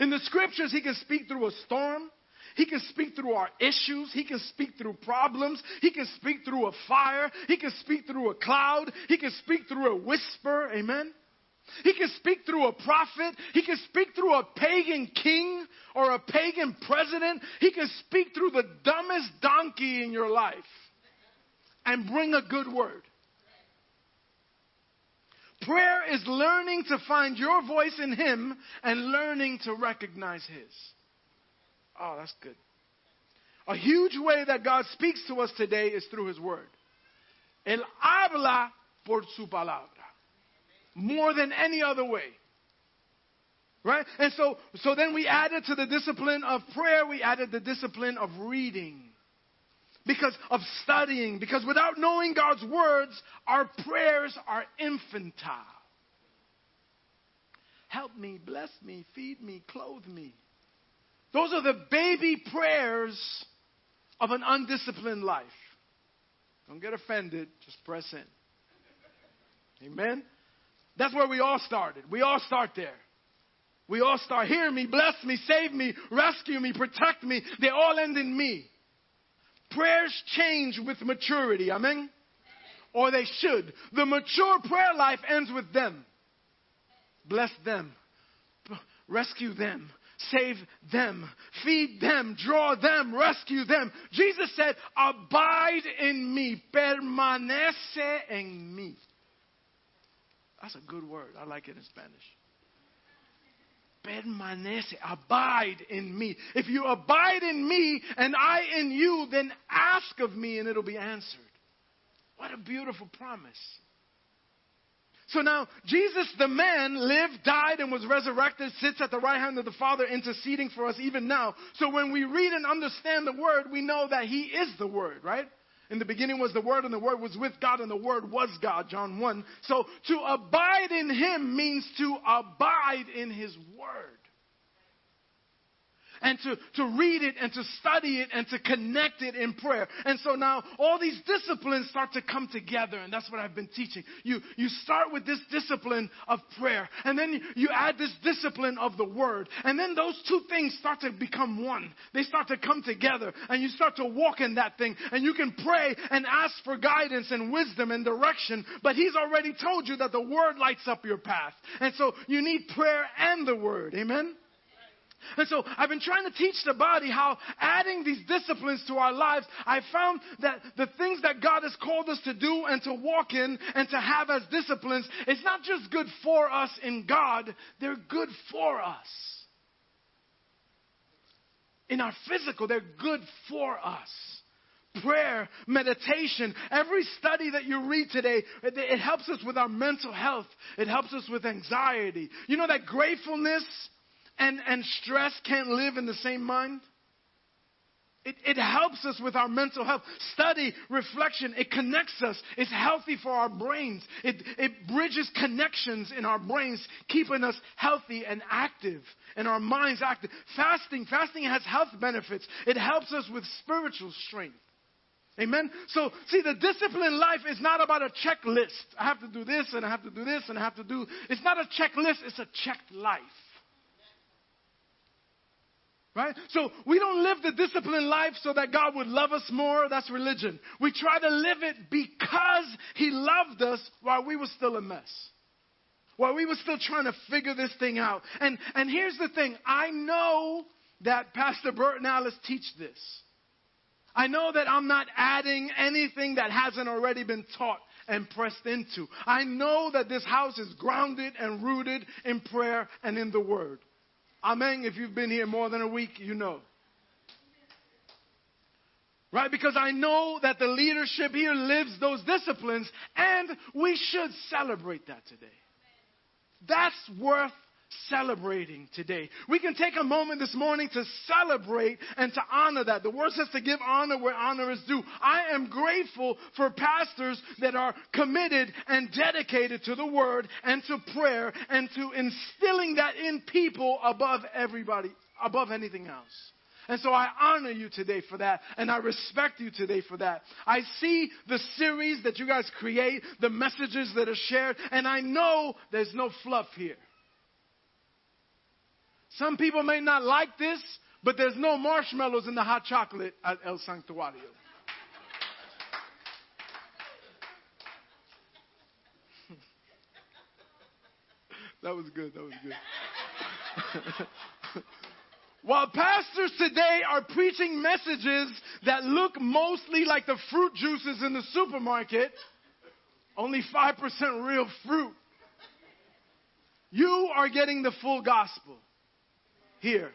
In the scriptures, He can speak through a storm. He can speak through our issues. He can speak through problems. He can speak through a fire. He can speak through a cloud. He can speak through a whisper. Amen. He can speak through a prophet. He can speak through a pagan king or a pagan president. He can speak through the dumbest donkey in your life and bring a good word. Prayer is learning to find your voice in Him and learning to recognize His. Oh, that's good. A huge way that God speaks to us today is through His Word. Él habla por su palabra. More than any other way. Right? And so, so then we added to the discipline of prayer, we added the discipline of reading. Because of studying. Because without knowing God's words, our prayers are infantile. Help me, bless me, feed me, clothe me. Those are the baby prayers of an undisciplined life. Don't get offended, just press in. Amen? That's where we all started. We all start there. We all start, hear me, bless me, save me, rescue me, protect me. They all end in me. Prayers change with maturity. Amen? Or they should. The mature prayer life ends with them. Bless them. Rescue them. Save them. Feed them. Draw them. Rescue them. Jesus said, Abide in me. Permanece en mí. That's a good word. I like it in Spanish. Permanece, abide in me. If you abide in me and I in you, then ask of me and it'll be answered. What a beautiful promise. So now, Jesus, the man, lived, died, and was resurrected, sits at the right hand of the Father, interceding for us even now. So when we read and understand the Word, we know that He is the Word, right? In the beginning was the Word, and the Word was with God, and the Word was God, John 1. So to abide in Him means to abide in His Word. And to, to read it and to study it and to connect it in prayer. And so now all these disciplines start to come together, and that's what I've been teaching. You, you start with this discipline of prayer, and then you, add this discipline of the Word. And then those two things start to become one. They start to come together, and you start to walk in that thing, and you can pray and ask for guidance and wisdom and direction, but He's already told you that the Word lights up your path. And so you need prayer and the Word. Amen? And so I've been trying to teach the body how adding these disciplines to our lives, I found that the things that God has called us to do and to walk in and to have as disciplines, it's not just good for us in God, they're good for us. In our physical, they're good for us. Prayer, meditation, every study that you read today, it, it helps us with our mental health. It helps us with anxiety. You know that gratefulness and, and stress can't live in the same mind? It, it helps us with our mental health. Study, reflection, it connects us. It's healthy for our brains. It, it bridges connections in our brains, keeping us healthy and active, and our minds active. Fasting, fasting has health benefits. It helps us with spiritual strength. Amen. So, see, the disciplined life is not about a checklist. I have to do this, and I have to do this, and I have to do. It's not a checklist, it's a checked life. Right? So we don't live the disciplined life so that God would love us more. That's religion. We try to live it because He loved us while we were still a mess. While we were still trying to figure this thing out. And, and here's the thing. I know that Pastor Bert and Alice teach this. I know that I'm not adding anything that hasn't already been taught and pressed into. I know that this house is grounded and rooted in prayer and in the Word. Amen. If you've been here more than a week, you know. Right? Because I know that the leadership here lives those disciplines, and we should celebrate that today. That's worth celebrating today. We can take a moment this morning to celebrate and to honor that. The word says to give honor where honor is due. I am grateful for pastors that are committed and dedicated to the word and to prayer and to instilling that in people above everybody, above anything else. And so I honor you today for that, and I respect you today for that. I see the series that you guys create, the messages that are shared, and I know there's no fluff here. Some people may not like this, but there's no marshmallows in the hot chocolate at El Santuario. that was good. That was good. While pastors today are preaching messages that look mostly like the fruit juices in the supermarket, only 5% real fruit, you are getting the full gospel here.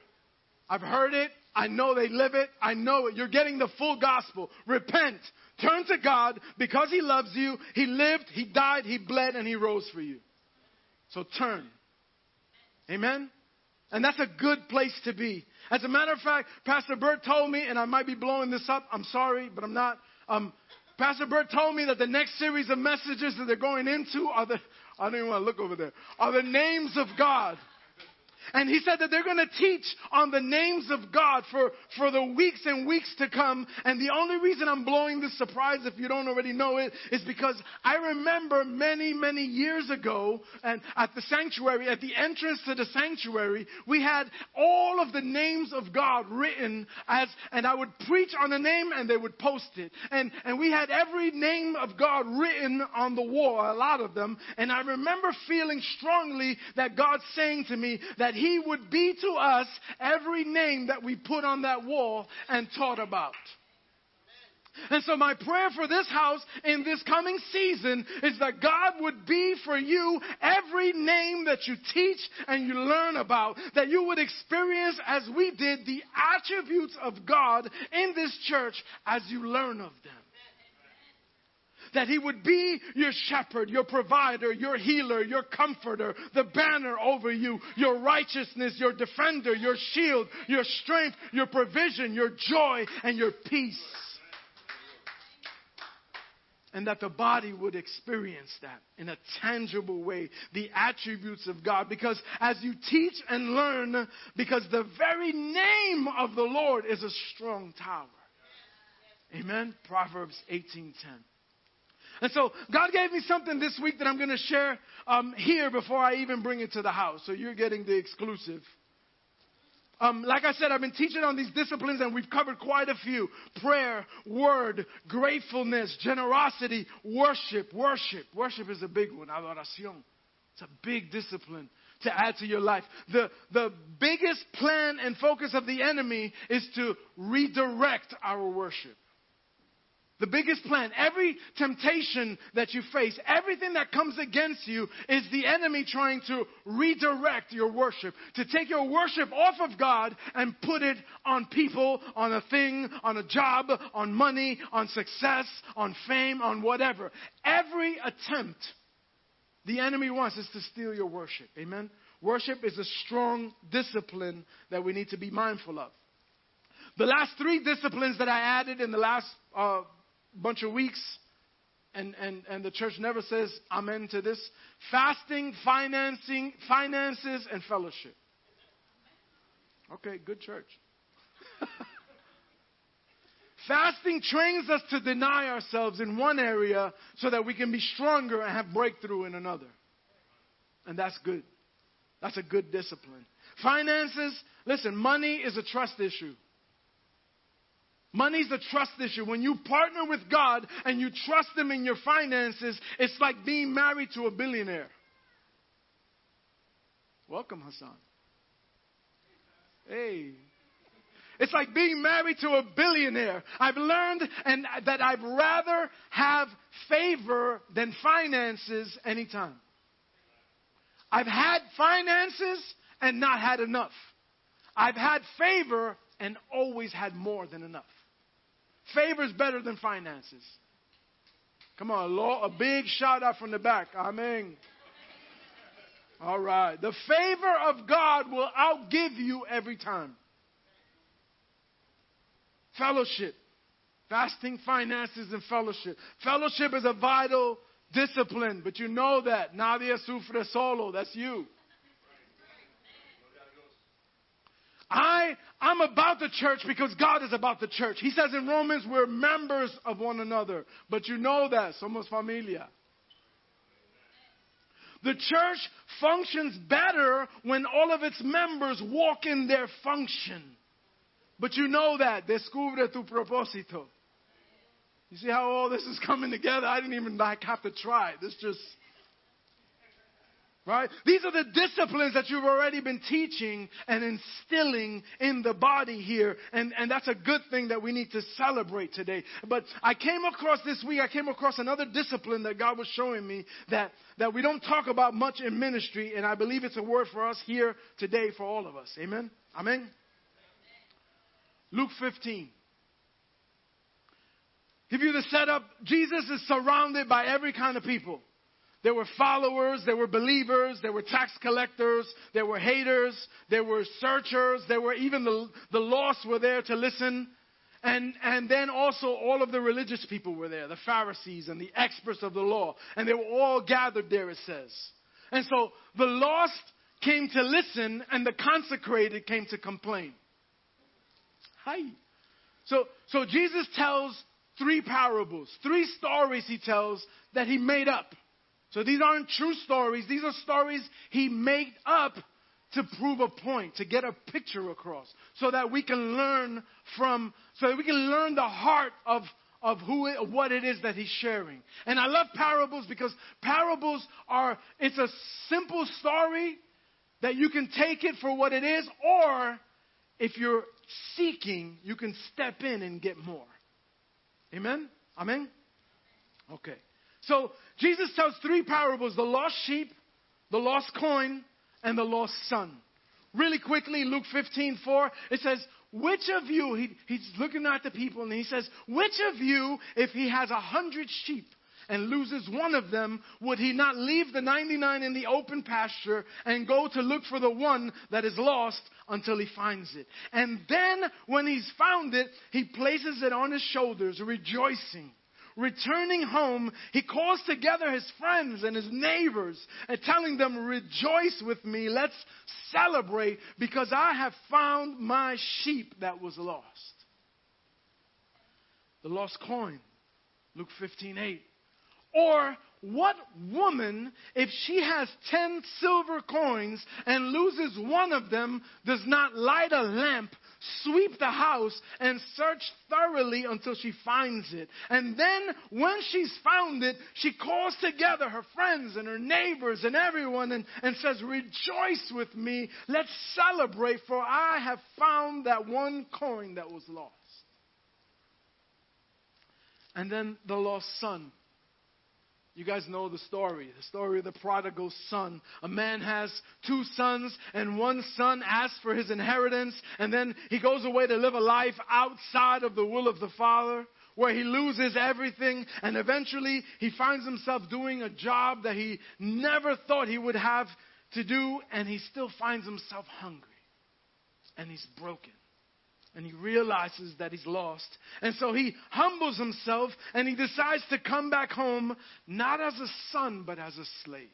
I've heard it. I know they live it. I know it. You're getting the full gospel. Repent. Turn to God because He loves you. He lived, He died, He bled, and He rose for you. So turn. Amen? And that's a good place to be. As a matter of fact, Pastor Bert told me, and I might be blowing this up. I'm sorry, but I'm not. Um, Pastor Bert told me that the next series of messages that they're going into are the, I don't even want to look over there, are the names of God. And he said that they're going to teach on the names of God for, for the weeks and weeks to come. And the only reason I'm blowing this surprise, if you don't already know it, is because I remember many, many years ago, and at the sanctuary, at the entrance to the sanctuary, we had all of the names of God written as, and I would preach on a name and they would post it. And, and we had every name of God written on the wall, a lot of them. And I remember feeling strongly that God saying to me that he would be to us every name that we put on that wall and taught about. And so my prayer for this house in this coming season is that God would be for you every name that you teach and you learn about, that you would experience as we did the attributes of God in this church as you learn of them that He would be your shepherd, your provider, your healer, your comforter, the banner over you, your righteousness, your defender, your shield, your strength, your provision, your joy, and your peace. And that the body would experience that in a tangible way, the attributes of God. Because as you teach and learn, because the very name of the Lord is a strong tower. Amen. Proverbs 18:10. And so God gave me something this week that I'm going to share um, here before I even bring it to the house. So you're getting the exclusive. Um, like I said, I've been teaching on these disciplines and we've covered quite a few. Prayer, word, gratefulness, generosity, worship. Worship. Worship is a big one. Adoración. It's a big discipline. to add to your life. The, the biggest plan and focus of the enemy is to redirect our worship. The biggest plan, every temptation that you face, everything that comes against you is the enemy trying to redirect your worship, to take your worship off of God and put it on people, on a thing, on a job, on money, on success, on fame, on whatever. Every attempt the enemy wants is to steal your worship. Amen? Worship is a strong discipline that we need to be mindful of. The last three disciplines that I added in the last uh, bunch of weeks, and, and, and the church never says amen to this fasting, financing, finances, and fellowship. Okay, good church. Fasting trains us to deny ourselves in one area so that we can be stronger and have breakthrough in another. And that's good. That's a good discipline. Finances, listen, money is a trust issue. Money's a trust issue. When you partner with God and you trust Him in your finances, it's like being married to a billionaire. Welcome, Hassan. Hey. It's like being married to a billionaire. I've learned and that I'd rather have favor than finances anytime. I've had finances and not had enough. I've had favor and always had more than enough. Favor is better than finances. Come on, Lord, a big shout out from the back. Amen. All right. The favor of God will outgive you every time. Fellowship. Fasting, finances, and fellowship. Fellowship is a vital discipline, but you know that. Nadie sufre solo. That's you. I, I'm about the church because God is about the church. He says in Romans, we're members of one another. But you know that. Somos familia. The church functions better when all of its members walk in their function. But you know that. Descubre tu propósito. You see how all this is coming together? I didn't even like have to try. This just Right? These are the disciplines that you've already been teaching and instilling in the body here. And, and that's a good thing that we need to celebrate today. But I came across this week, I came across another discipline that God was showing me that, that we don't talk about much in ministry. And I believe it's a word for us here today for all of us. Amen? Amen? Luke 15. Give you the setup. Jesus is surrounded by every kind of people. There were followers, there were believers, there were tax collectors, there were haters, there were searchers, there were even the, the lost were there to listen. And, and then also all of the religious people were there, the Pharisees and the experts of the law. And they were all gathered there, it says. And so the lost came to listen and the consecrated came to complain. Hi. So, so Jesus tells three parables, three stories he tells that he made up. So these aren't true stories. These are stories he made up to prove a point, to get a picture across, so that we can learn from, so that we can learn the heart of, of who it, what it is that he's sharing. And I love parables because parables are, it's a simple story that you can take it for what it is, or if you're seeking, you can step in and get more. Amen? Amen? Okay. So Jesus tells three parables the lost sheep, the lost coin, and the lost son. Really quickly, Luke 15, 4, it says, Which of you, he, he's looking at the people and he says, Which of you, if he has a hundred sheep and loses one of them, would he not leave the 99 in the open pasture and go to look for the one that is lost until he finds it? And then, when he's found it, he places it on his shoulders, rejoicing. Returning home, he calls together his friends and his neighbors and telling them, Rejoice with me, let's celebrate because I have found my sheep that was lost. The lost coin, Luke 15 8. Or what woman, if she has 10 silver coins and loses one of them, does not light a lamp, sweep the house and search thoroughly until she finds it. And then, when she's found it, she calls together her friends and her neighbors and everyone and, and says, Rejoice with me. Let's celebrate, for I have found that one coin that was lost. And then the lost son. You guys know the story, the story of the prodigal son. A man has two sons, and one son asks for his inheritance, and then he goes away to live a life outside of the will of the father, where he loses everything, and eventually he finds himself doing a job that he never thought he would have to do, and he still finds himself hungry, and he's broken and he realizes that he's lost. And so he humbles himself and he decides to come back home not as a son, but as a slave.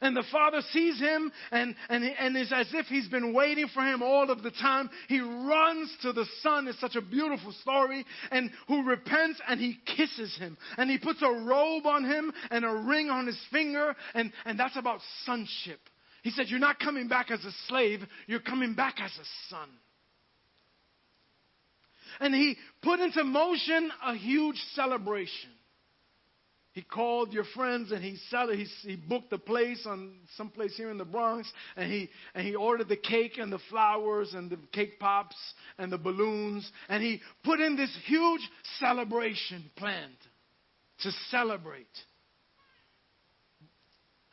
And the father sees him and, and, and is as if he's been waiting for him all of the time. He runs to the son. It's such a beautiful story. And who repents and he kisses him. And he puts a robe on him and a ring on his finger. And, and that's about sonship. He said, You're not coming back as a slave, you're coming back as a son. And he put into motion a huge celebration. He called your friends and he, sell, he, he booked a place on some place here in the Bronx and he, and he ordered the cake and the flowers and the cake pops and the balloons and he put in this huge celebration planned to celebrate.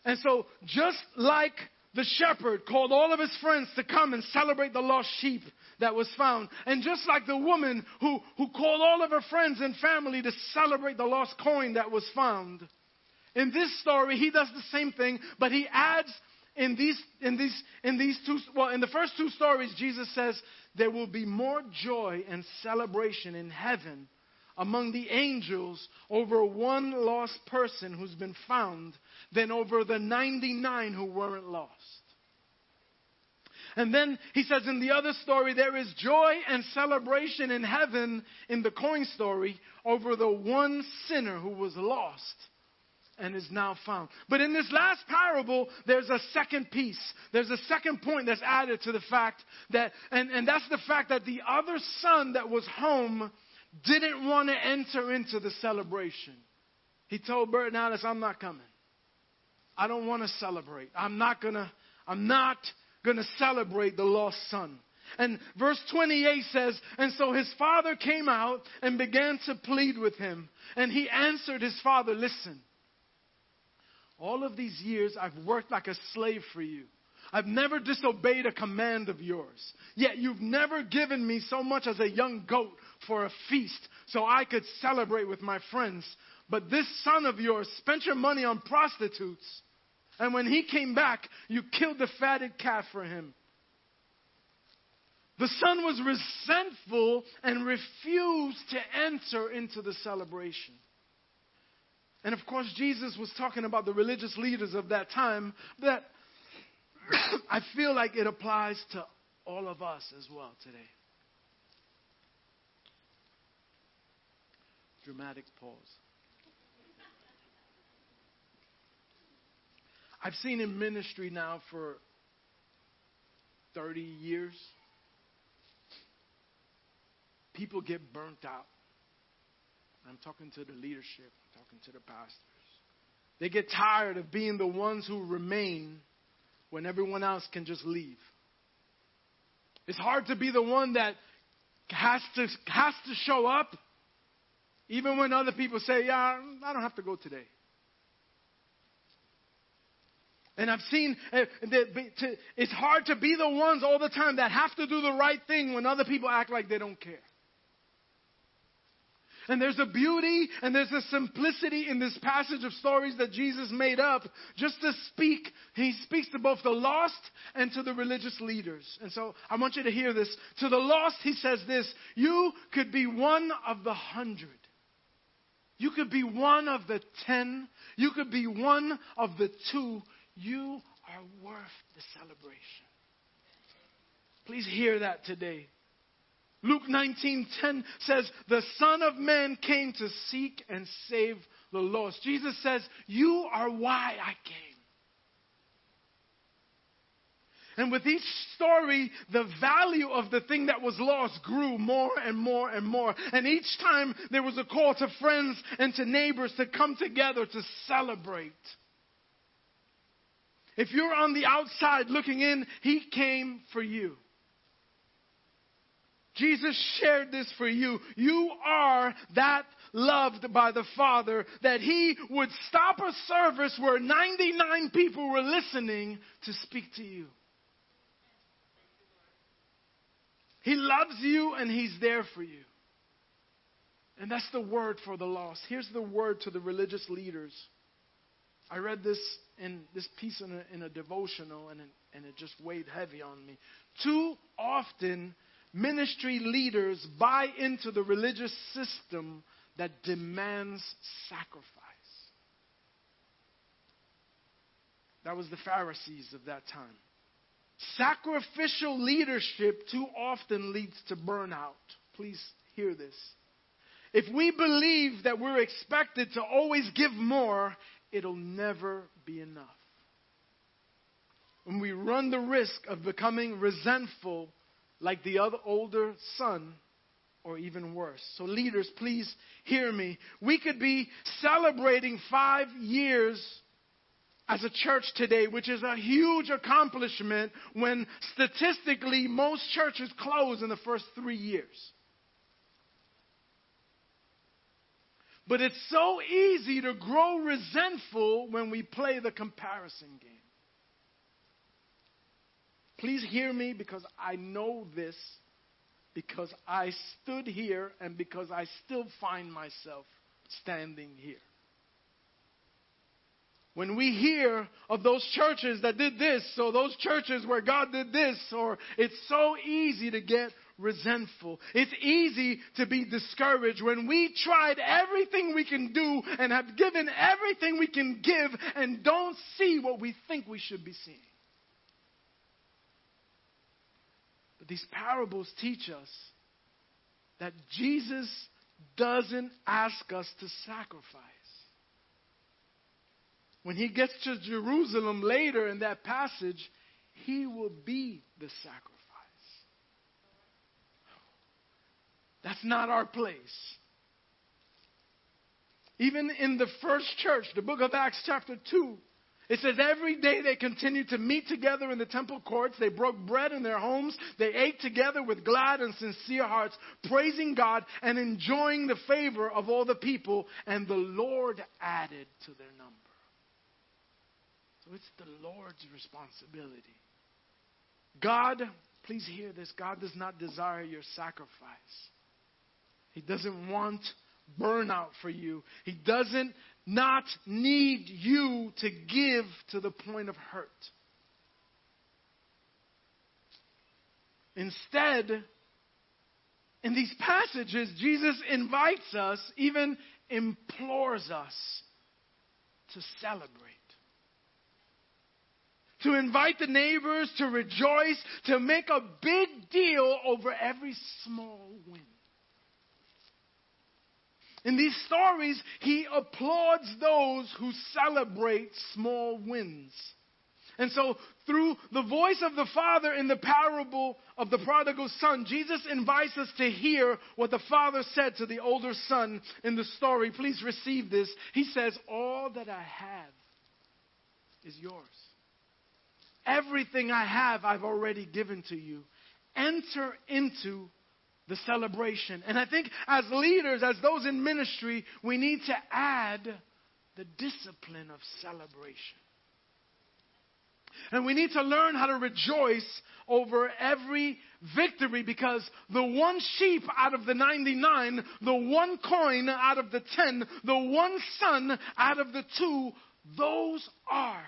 And so, just like the shepherd called all of his friends to come and celebrate the lost sheep that was found. And just like the woman who, who called all of her friends and family to celebrate the lost coin that was found. In this story, he does the same thing, but he adds in these, in these, in these two, well, in the first two stories, Jesus says there will be more joy and celebration in heaven among the angels over one lost person who's been found than over the 99 who weren't lost. And then he says in the other story, there is joy and celebration in heaven in the coin story over the one sinner who was lost and is now found. But in this last parable, there's a second piece. There's a second point that's added to the fact that, and, and that's the fact that the other son that was home didn't want to enter into the celebration. He told Bert Alice, I'm not coming. I don't want to celebrate. I'm not gonna, I'm not gonna celebrate the lost son. And verse 28 says, And so his father came out and began to plead with him. And he answered his father, Listen, all of these years I've worked like a slave for you. I've never disobeyed a command of yours. Yet you've never given me so much as a young goat for a feast so I could celebrate with my friends. But this son of yours spent your money on prostitutes and when he came back, you killed the fatted calf for him. The son was resentful and refused to enter into the celebration. And of course, Jesus was talking about the religious leaders of that time that I feel like it applies to all of us as well today. Dramatic pause. I've seen in ministry now for 30 years. People get burnt out. I'm talking to the leadership, I'm talking to the pastors. They get tired of being the ones who remain when everyone else can just leave. It's hard to be the one that has to, has to show up, even when other people say, Yeah, I don't have to go today. And I've seen uh, it's hard to be the ones all the time that have to do the right thing when other people act like they don't care. And there's a beauty and there's a simplicity in this passage of stories that Jesus made up just to speak. He speaks to both the lost and to the religious leaders. And so I want you to hear this. To the lost, he says this You could be one of the hundred. You could be one of the ten. You could be one of the two. You are worth the celebration. Please hear that today. Luke 19:10 says, "The Son of Man came to seek and save the lost." Jesus says, "You are why I came." And with each story, the value of the thing that was lost grew more and more and more. And each time there was a call to friends and to neighbors to come together to celebrate. If you're on the outside looking in, He came for you. Jesus shared this for you. You are that loved by the Father that He would stop a service where 99 people were listening to speak to you. He loves you and He's there for you. And that's the word for the lost. Here's the word to the religious leaders. I read this in this piece in a, in a devotional and it, and it just weighed heavy on me. Too often, ministry leaders buy into the religious system that demands sacrifice. That was the Pharisees of that time. Sacrificial leadership too often leads to burnout. Please hear this. If we believe that we're expected to always give more, it'll never be enough. When we run the risk of becoming resentful like the other older son, or even worse. So, leaders, please hear me. We could be celebrating five years as a church today, which is a huge accomplishment when statistically most churches close in the first three years. But it's so easy to grow resentful when we play the comparison game. Please hear me because I know this, because I stood here and because I still find myself standing here. When we hear of those churches that did this, or those churches where God did this, or it's so easy to get resentful. It's easy to be discouraged when we tried everything we can do and have given everything we can give and don't see what we think we should be seeing. But these parables teach us that Jesus doesn't ask us to sacrifice. When he gets to Jerusalem later in that passage, he will be the sacrifice. That's not our place. Even in the first church, the book of Acts, chapter 2, it says every day they continued to meet together in the temple courts. They broke bread in their homes. They ate together with glad and sincere hearts, praising God and enjoying the favor of all the people. And the Lord added to their number. So it's the Lord's responsibility. God, please hear this God does not desire your sacrifice. He doesn't want burnout for you. He doesn't not need you to give to the point of hurt. Instead, in these passages, Jesus invites us, even implores us to celebrate. To invite the neighbors to rejoice, to make a big deal over every small win. In these stories, he applauds those who celebrate small wins. And so, through the voice of the Father in the parable of the prodigal son, Jesus invites us to hear what the Father said to the older son in the story. Please receive this. He says, All that I have is yours. Everything I have, I've already given to you. Enter into the celebration. And I think as leaders, as those in ministry, we need to add the discipline of celebration. And we need to learn how to rejoice over every victory because the one sheep out of the 99, the one coin out of the 10, the one son out of the two, those are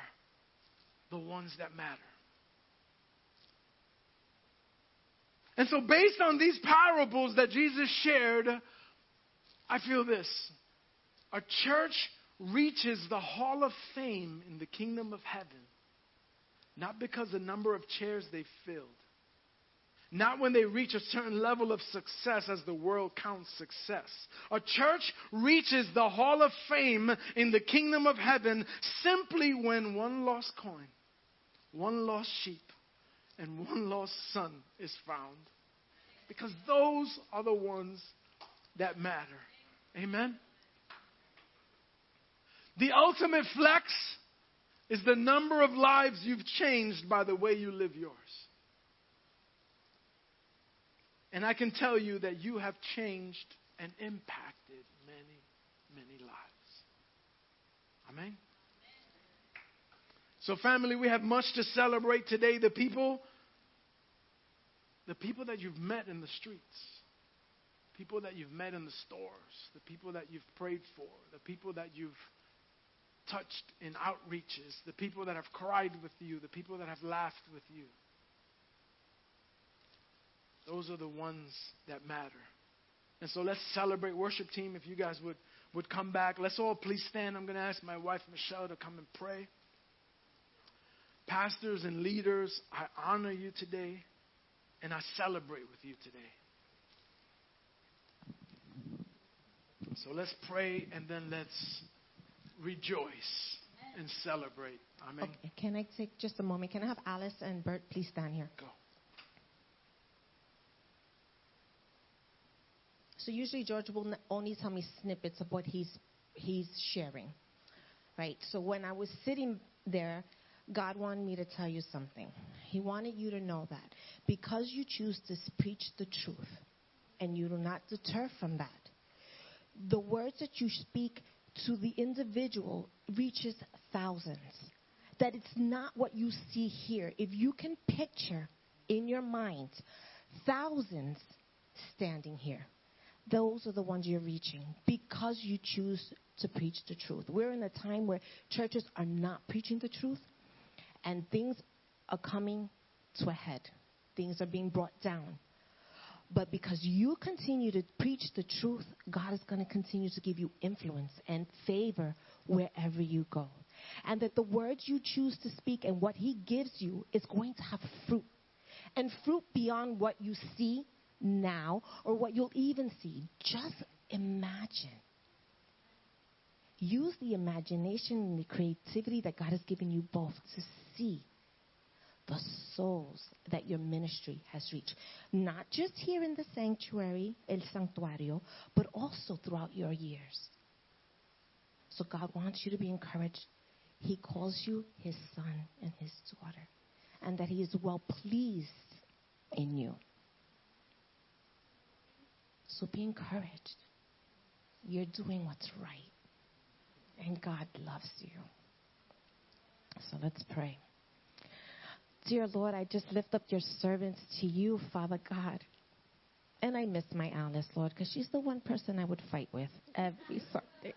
the ones that matter. And so, based on these parables that Jesus shared, I feel this. A church reaches the hall of fame in the kingdom of heaven not because the number of chairs they filled, not when they reach a certain level of success as the world counts success. A church reaches the hall of fame in the kingdom of heaven simply when one lost coin, one lost sheep, and one lost son is found. Because those are the ones that matter. Amen? The ultimate flex is the number of lives you've changed by the way you live yours. And I can tell you that you have changed and impacted many, many lives. Amen? So, family, we have much to celebrate today. The people, the people that you've met in the streets, people that you've met in the stores, the people that you've prayed for, the people that you've touched in outreaches, the people that have cried with you, the people that have laughed with you. Those are the ones that matter. And so let's celebrate worship team if you guys would, would come back. Let's all please stand. I'm going to ask my wife Michelle to come and pray. Pastors and leaders, I honor you today and I celebrate with you today. So let's pray and then let's rejoice and celebrate. Amen. Okay, can I take just a moment? Can I have Alice and Bert please stand here? Go. So usually George will only tell me snippets of what he's he's sharing, right? So when I was sitting there, God wanted me to tell you something. He wanted you to know that because you choose to preach the truth, and you do not deter from that, the words that you speak to the individual reaches thousands. That it's not what you see here. If you can picture in your mind thousands standing here, those are the ones you're reaching because you choose to preach the truth. We're in a time where churches are not preaching the truth and things are coming to a head. Things are being brought down. But because you continue to preach the truth, God is going to continue to give you influence and favor wherever you go. And that the words you choose to speak and what He gives you is going to have fruit. And fruit beyond what you see now or what you'll even see. Just imagine. Use the imagination and the creativity that God has given you both to see the souls that your ministry has reached. Not just here in the sanctuary, El Santuario, but also throughout your years. So God wants you to be encouraged. He calls you his son and his daughter, and that he is well pleased in you. So be encouraged. You're doing what's right, and God loves you. So let's pray. Dear Lord, I just lift up your servants to you, Father God. And I miss my Alice, Lord, because she's the one person I would fight with every Sunday.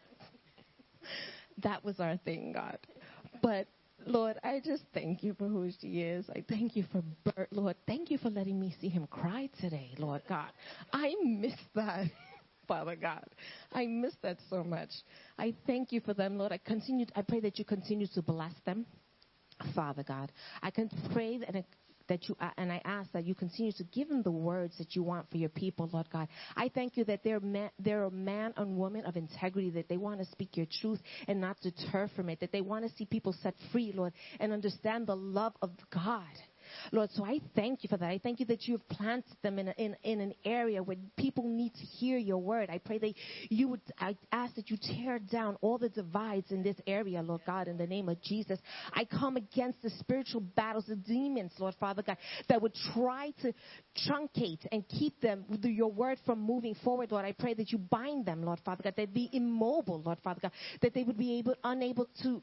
that was our thing, God. But Lord, I just thank you for who she is. I thank you for Bert, Lord. Thank you for letting me see him cry today, Lord God. I miss that. Father God. I miss that so much. I thank you for them, Lord. I continue I pray that you continue to bless them. Father God. I can pray that, that you, uh, and I ask that you continue to give them the words that you want for your people, Lord God. I thank you that they're, man, they're a man and woman of integrity, that they want to speak your truth and not deter from it, that they want to see people set free, Lord, and understand the love of God. Lord, so I thank you for that. I thank you that you have planted them in, a, in, in an area where people need to hear your word. I pray that you would, I ask that you tear down all the divides in this area, Lord God, in the name of Jesus. I come against the spiritual battles, the demons, Lord Father God, that would try to truncate and keep them, your word from moving forward, Lord. I pray that you bind them, Lord Father God, that be immobile, Lord Father God, that they would be able, unable to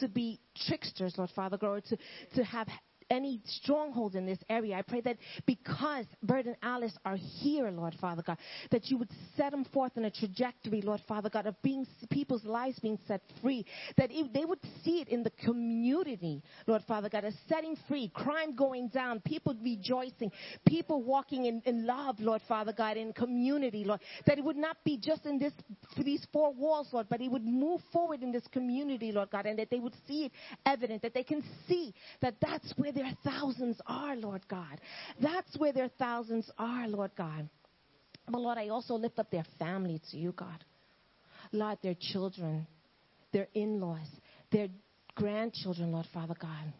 to be tricksters, Lord Father God, to, to have any strongholds in this area. I pray that because Bert and Alice are here, Lord Father God, that you would set them forth in a trajectory, Lord Father God, of being people's lives being set free. That if they would see it in the community, Lord Father God, as setting free, crime going down, people rejoicing, people walking in, in love, Lord Father God, in community, Lord. That it would not be just in this these four walls, Lord, but it would move forward in this community, Lord God, and that they would see it evident, that they can see that that's where their thousands are, Lord God. That's where their thousands are, Lord God. But Lord, I also lift up their family to you, God. Lord, their children, their in laws, their grandchildren, Lord Father God.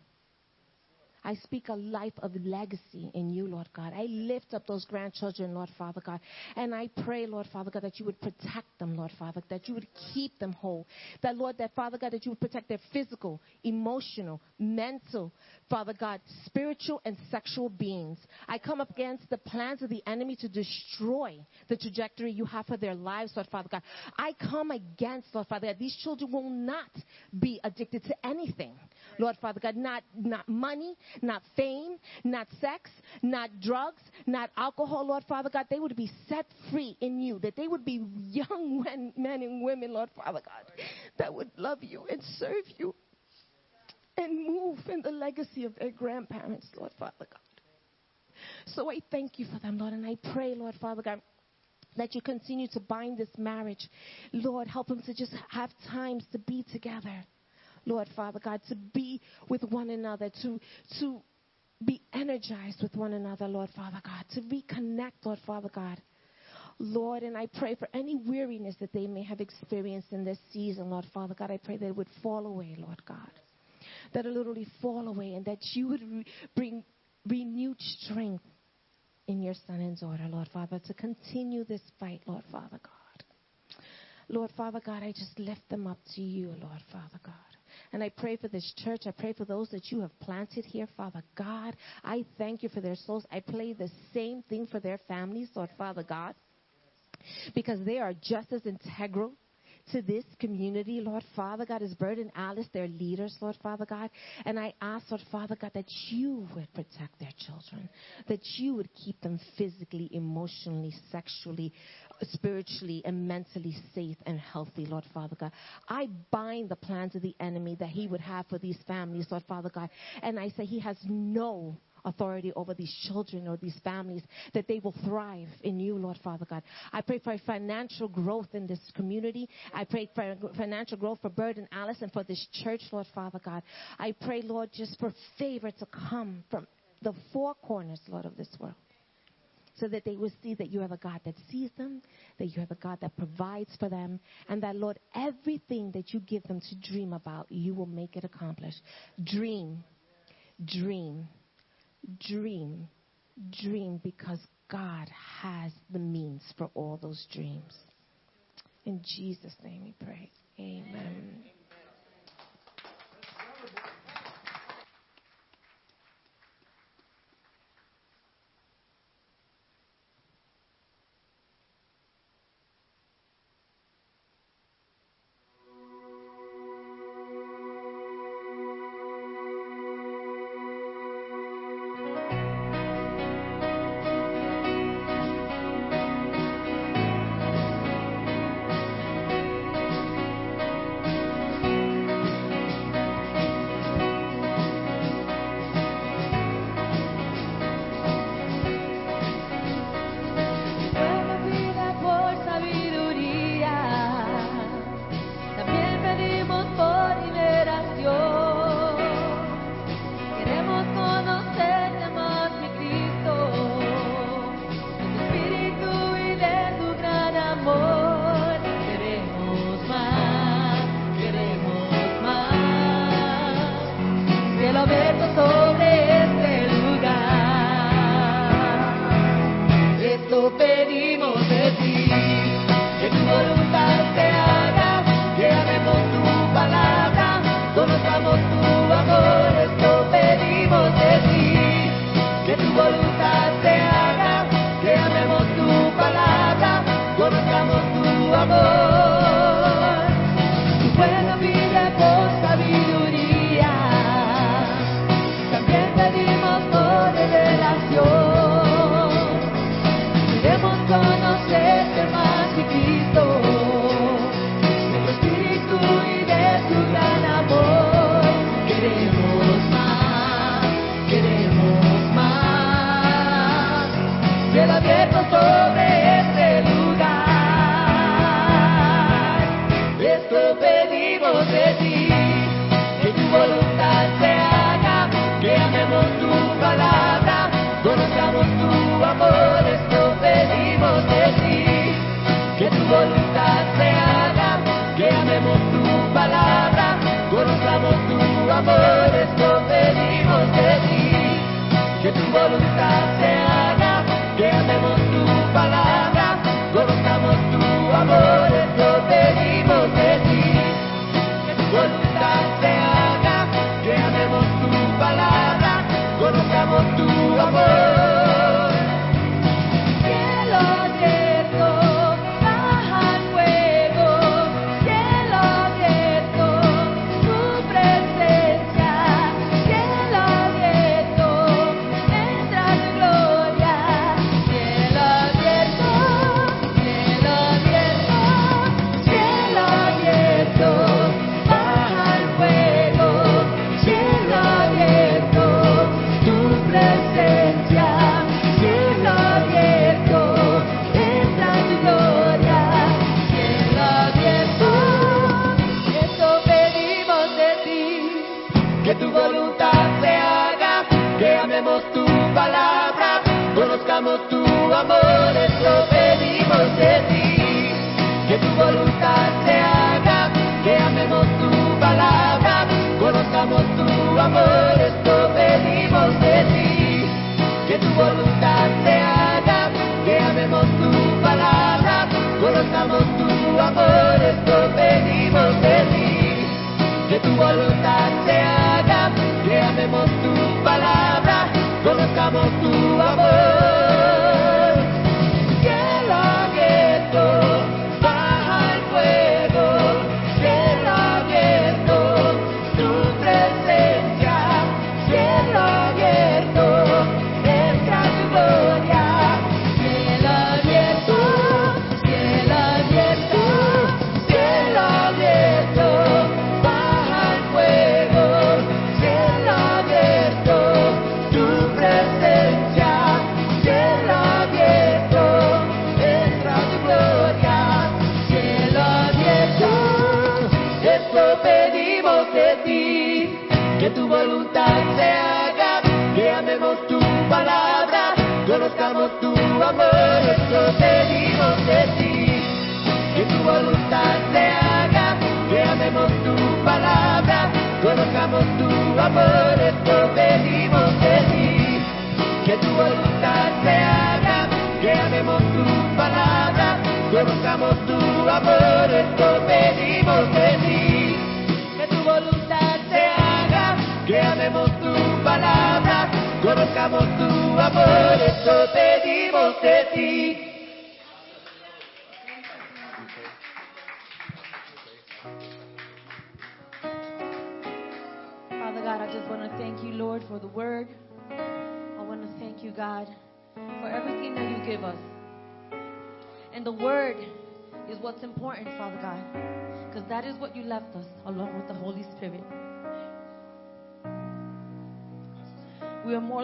I speak a life of legacy in you, Lord God. I lift up those grandchildren, Lord Father God. And I pray, Lord Father God, that you would protect them, Lord Father, that you would keep them whole. That, Lord, that Father God, that you would protect their physical, emotional, mental, Father God, spiritual and sexual beings. I come up against the plans of the enemy to destroy the trajectory you have for their lives, Lord Father God. I come against, Lord Father God, these children will not be addicted to anything. Lord Father God, not, not money, not fame, not sex, not drugs, not alcohol, Lord Father God. They would be set free in you, that they would be young men, and women, Lord Father God, that would love you and serve you and move in the legacy of their grandparents, Lord Father God. So I thank you for them, Lord, and I pray, Lord Father God, that you continue to bind this marriage. Lord, help them to just have times to be together. Lord Father God, to be with one another, to, to be energized with one another, Lord Father God, to reconnect, Lord Father God. Lord, and I pray for any weariness that they may have experienced in this season, Lord Father God. I pray that it would fall away, Lord God. That it literally fall away and that you would re- bring renewed strength in your son and daughter, Lord Father, to continue this fight, Lord Father God. Lord Father God, I just lift them up to you, Lord Father God. And I pray for this church. I pray for those that you have planted here, Father God. I thank you for their souls. I pray the same thing for their families, Lord Father God, because they are just as integral to this community, Lord Father God, as and Alice, their leaders, Lord Father God. And I ask, Lord Father God, that you would protect their children, that you would keep them physically, emotionally, sexually, spiritually, and mentally safe and healthy, Lord Father God. I bind the plans of the enemy that he would have for these families, Lord Father God. And I say he has no authority over these children or these families, that they will thrive in you, Lord Father God. I pray for financial growth in this community. I pray for financial growth for Bert and Alice and for this church, Lord Father God. I pray, Lord, just for favor to come from the four corners, Lord, of this world. So that they will see that you are the God that sees them, that you have a God that provides for them, and that, Lord, everything that you give them to dream about, you will make it accomplish. Dream, dream, dream, dream because God has the means for all those dreams. In Jesus' name we pray. Amen. Pueblo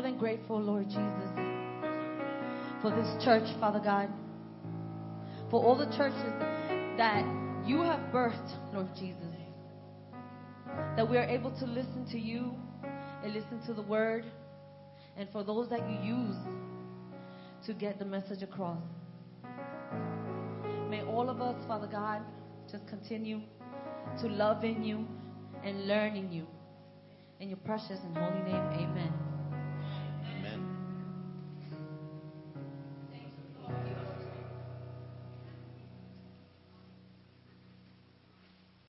than grateful, Lord Jesus, for this church, Father God, for all the churches that you have birthed, Lord Jesus, that we are able to listen to you and listen to the word, and for those that you use to get the message across. May all of us, Father God, just continue to love in you and learn in you. In your precious and holy name, amen.